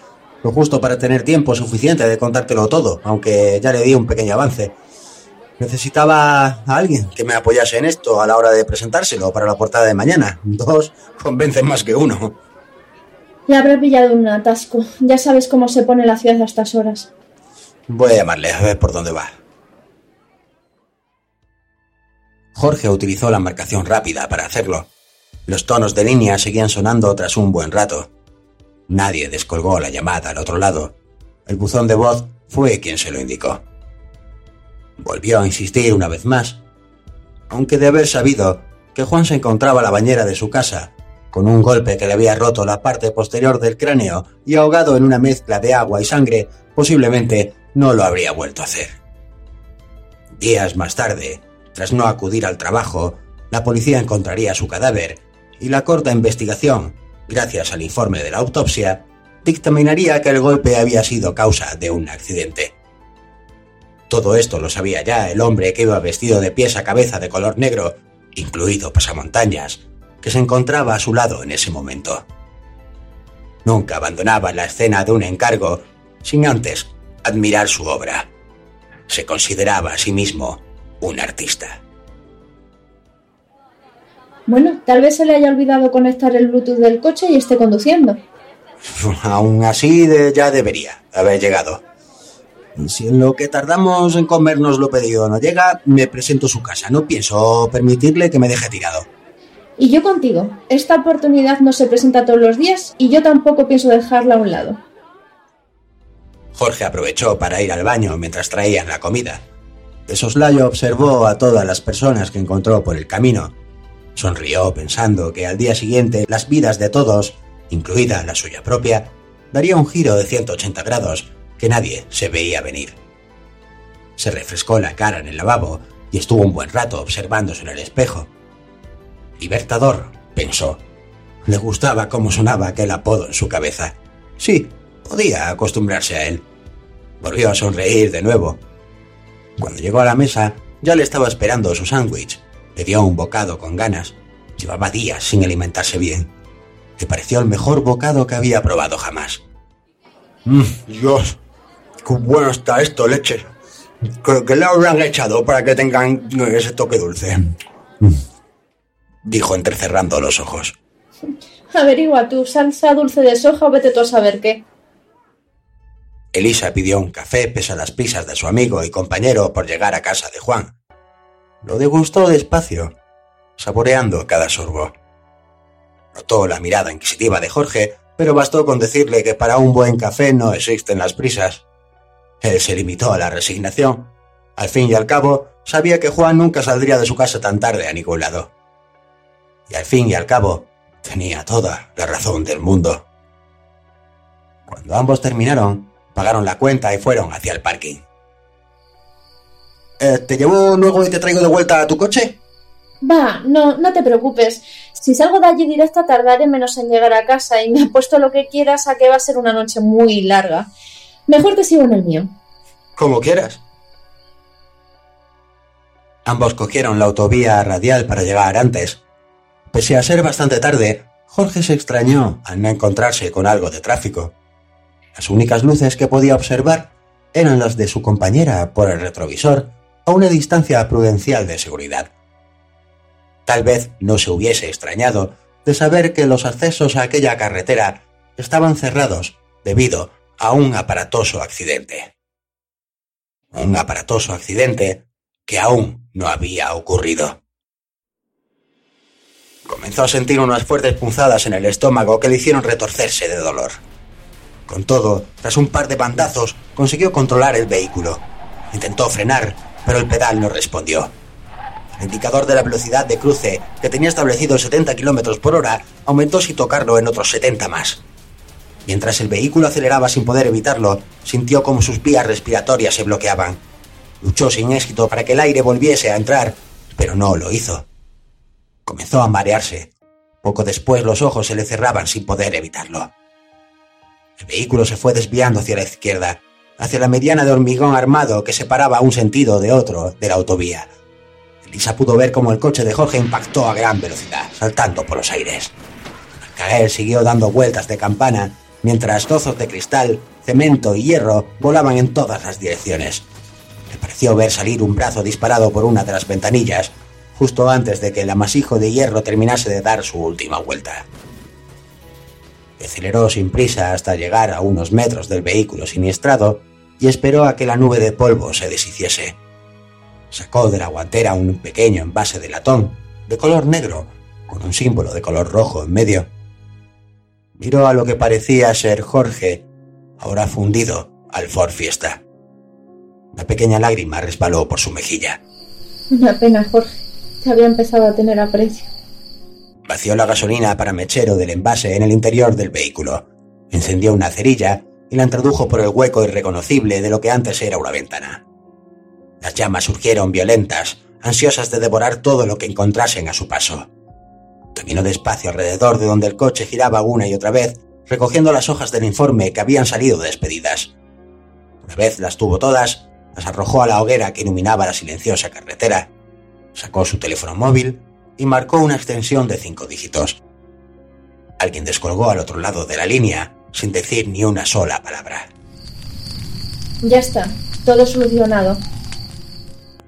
Lo justo para tener tiempo suficiente de contártelo todo, aunque ya le di un pequeño avance. Necesitaba a alguien que me apoyase en esto a la hora de presentárselo para la portada de mañana. Dos convencen más que uno. Le habrá pillado un atasco. Ya sabes cómo se pone la ciudad a estas horas. Voy a llamarle a ver por dónde va. Jorge utilizó la marcación rápida para hacerlo. Los tonos de línea seguían sonando tras un buen rato. Nadie descolgó la llamada al otro lado. El buzón de voz fue quien se lo indicó. Volvió a insistir una vez más, aunque de haber sabido que Juan se encontraba a la bañera de su casa, con un golpe que le había roto la parte posterior del cráneo y ahogado en una mezcla de agua y sangre, posiblemente no lo habría vuelto a hacer. Días más tarde, tras no acudir al trabajo, la policía encontraría su cadáver y la corta investigación, gracias al informe de la autopsia, dictaminaría que el golpe había sido causa de un accidente. Todo esto lo sabía ya el hombre que iba vestido de pies a cabeza de color negro, incluido pasamontañas, que se encontraba a su lado en ese momento. Nunca abandonaba la escena de un encargo sin antes admirar su obra. Se consideraba a sí mismo un artista. Bueno, tal vez se le haya olvidado conectar el Bluetooth del coche y esté conduciendo. *laughs* Aún así de- ya debería haber llegado. Si en lo que tardamos en comernos lo pedido no llega, me presento a su casa. No pienso permitirle que me deje tirado. Y yo contigo. Esta oportunidad no se presenta todos los días y yo tampoco pienso dejarla a un lado. Jorge aprovechó para ir al baño mientras traían la comida. De soslayo observó a todas las personas que encontró por el camino. Sonrió pensando que al día siguiente las vidas de todos, incluida la suya propia, daría un giro de 180 grados que nadie se veía venir. Se refrescó la cara en el lavabo y estuvo un buen rato observándose en el espejo. Libertador, pensó. Le gustaba cómo sonaba aquel apodo en su cabeza. Sí, podía acostumbrarse a él. Volvió a sonreír de nuevo. Cuando llegó a la mesa, ya le estaba esperando su sándwich. Le dio un bocado con ganas. Llevaba días sin alimentarse bien. Le pareció el mejor bocado que había probado jamás. Mm, Dios, qué bueno está esto, leche. Creo que le habrán echado para que tengan ese toque dulce. Mm. Dijo entrecerrando los ojos. Averigua tu salsa dulce de soja o vete tú a saber qué. Elisa pidió un café pese a las prisas de su amigo y compañero por llegar a casa de Juan. Lo degustó despacio, saboreando cada sorbo. Notó la mirada inquisitiva de Jorge, pero bastó con decirle que para un buen café no existen las prisas. Él se limitó a la resignación. Al fin y al cabo, sabía que Juan nunca saldría de su casa tan tarde a ningún lado. Y al fin y al cabo, tenía toda la razón del mundo. Cuando ambos terminaron, pagaron la cuenta y fueron hacia el parking. Eh, ¿Te llevo luego y te traigo de vuelta a tu coche? Va, no, no te preocupes. Si salgo de allí directa tardaré menos en llegar a casa y me *laughs* apuesto lo que quieras a que va a ser una noche muy larga. Mejor te sigo en el mío. Como quieras. Ambos cogieron la autovía radial para llegar antes. Pese a ser bastante tarde, Jorge se extrañó al no encontrarse con algo de tráfico. Las únicas luces que podía observar eran las de su compañera por el retrovisor a una distancia prudencial de seguridad. Tal vez no se hubiese extrañado de saber que los accesos a aquella carretera estaban cerrados debido a un aparatoso accidente. Un aparatoso accidente que aún no había ocurrido. Comenzó a sentir unas fuertes punzadas en el estómago que le hicieron retorcerse de dolor. Con todo, tras un par de bandazos, consiguió controlar el vehículo. Intentó frenar, pero el pedal no respondió. El indicador de la velocidad de cruce, que tenía establecido 70 km por hora, aumentó sin tocarlo en otros 70 más. Mientras el vehículo aceleraba sin poder evitarlo, sintió como sus vías respiratorias se bloqueaban. Luchó sin éxito para que el aire volviese a entrar, pero no lo hizo. Comenzó a marearse. Poco después los ojos se le cerraban sin poder evitarlo. El vehículo se fue desviando hacia la izquierda, hacia la mediana de hormigón armado que separaba un sentido de otro de la autovía. Elisa pudo ver cómo el coche de Jorge impactó a gran velocidad, saltando por los aires. Al caer siguió dando vueltas de campana, mientras trozos de cristal, cemento y hierro volaban en todas las direcciones. Le pareció ver salir un brazo disparado por una de las ventanillas, justo antes de que el amasijo de hierro terminase de dar su última vuelta. Aceleró sin prisa hasta llegar a unos metros del vehículo siniestrado y esperó a que la nube de polvo se deshiciese. Sacó de la guantera un pequeño envase de latón, de color negro, con un símbolo de color rojo en medio. Miró a lo que parecía ser Jorge, ahora fundido al Ford Fiesta. Una pequeña lágrima resbaló por su mejilla. Una pena, Jorge. Te había empezado a tener aprecio. Vació la gasolina para mechero del envase en el interior del vehículo. Encendió una cerilla y la introdujo por el hueco irreconocible de lo que antes era una ventana. Las llamas surgieron violentas, ansiosas de devorar todo lo que encontrasen a su paso. Caminó despacio alrededor de donde el coche giraba una y otra vez, recogiendo las hojas del informe que habían salido despedidas. Una vez las tuvo todas, las arrojó a la hoguera que iluminaba la silenciosa carretera, sacó su teléfono móvil y marcó una extensión de cinco dígitos. Alguien descolgó al otro lado de la línea sin decir ni una sola palabra. Ya está, todo solucionado.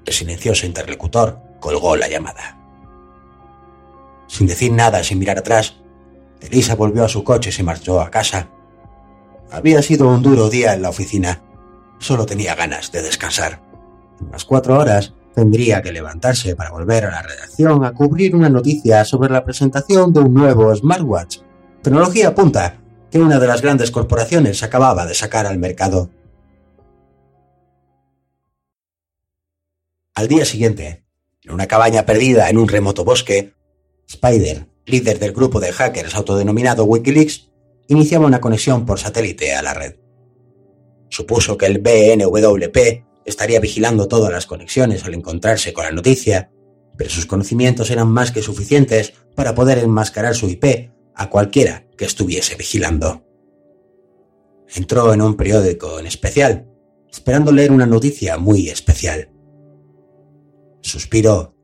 El silencioso interlocutor colgó la llamada. Sin decir nada, sin mirar atrás, Elisa volvió a su coche y se marchó a casa. Había sido un duro día en la oficina. Solo tenía ganas de descansar. En unas cuatro horas Tendría que levantarse para volver a la redacción a cubrir una noticia sobre la presentación de un nuevo smartwatch. Tecnología punta que una de las grandes corporaciones acababa de sacar al mercado. Al día siguiente, en una cabaña perdida en un remoto bosque, Spider, líder del grupo de hackers autodenominado Wikileaks, iniciaba una conexión por satélite a la red. Supuso que el BNWP estaría vigilando todas las conexiones al encontrarse con la noticia, pero sus conocimientos eran más que suficientes para poder enmascarar su IP a cualquiera que estuviese vigilando. Entró en un periódico en especial, esperando leer una noticia muy especial. Suspiró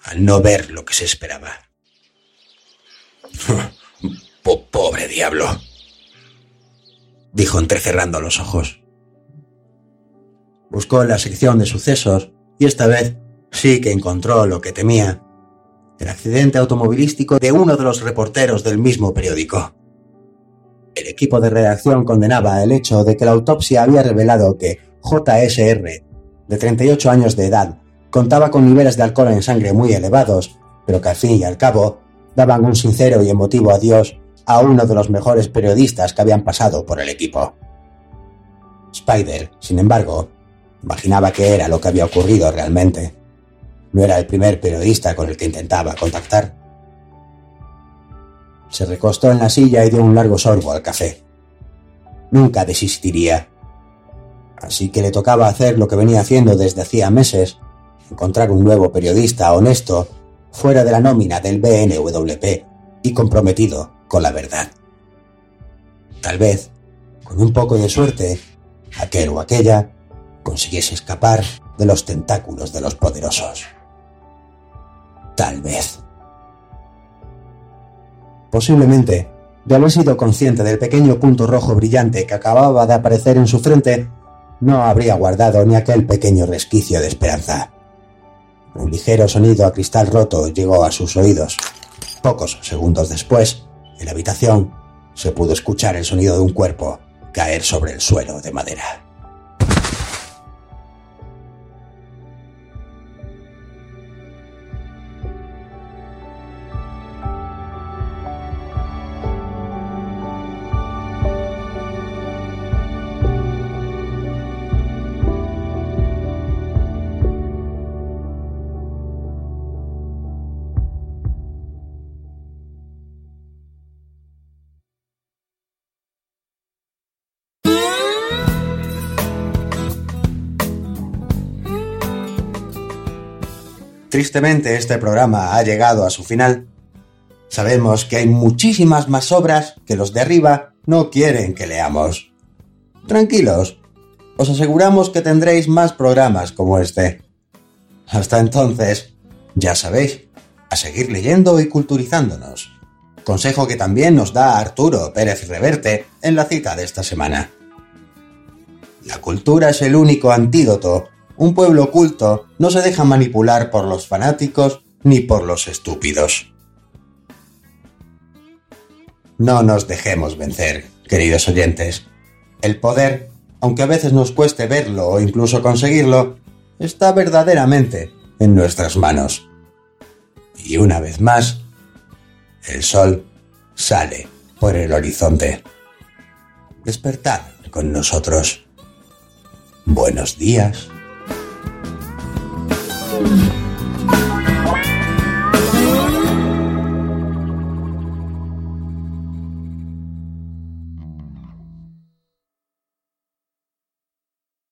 al no ver lo que se esperaba. *laughs* Pobre diablo, dijo entrecerrando los ojos. Buscó la sección de sucesos y esta vez sí que encontró lo que temía. El accidente automovilístico de uno de los reporteros del mismo periódico. El equipo de redacción condenaba el hecho de que la autopsia había revelado que JSR, de 38 años de edad, contaba con niveles de alcohol en sangre muy elevados, pero que al fin y al cabo daban un sincero y emotivo adiós a uno de los mejores periodistas que habían pasado por el equipo. Spider, sin embargo, Imaginaba que era lo que había ocurrido realmente. No era el primer periodista con el que intentaba contactar. Se recostó en la silla y dio un largo sorbo al café. Nunca desistiría. Así que le tocaba hacer lo que venía haciendo desde hacía meses, encontrar un nuevo periodista honesto, fuera de la nómina del BNWP y comprometido con la verdad. Tal vez, con un poco de suerte, aquel o aquella consiguiese escapar de los tentáculos de los poderosos. Tal vez. Posiblemente, de haber sido consciente del pequeño punto rojo brillante que acababa de aparecer en su frente, no habría guardado ni aquel pequeño resquicio de esperanza. Un ligero sonido a cristal roto llegó a sus oídos. Pocos segundos después, en la habitación, se pudo escuchar el sonido de un cuerpo caer sobre el suelo de madera. Tristemente este programa ha llegado a su final. Sabemos que hay muchísimas más obras que los de arriba no quieren que leamos. Tranquilos, os aseguramos que tendréis más programas como este. Hasta entonces, ya sabéis, a seguir leyendo y culturizándonos. Consejo que también nos da Arturo Pérez Reverte en la cita de esta semana. La cultura es el único antídoto un pueblo culto no se deja manipular por los fanáticos ni por los estúpidos. No nos dejemos vencer, queridos oyentes. El poder, aunque a veces nos cueste verlo o incluso conseguirlo, está verdaderamente en nuestras manos. Y una vez más, el sol sale por el horizonte. Despertad con nosotros. Buenos días. Thank you.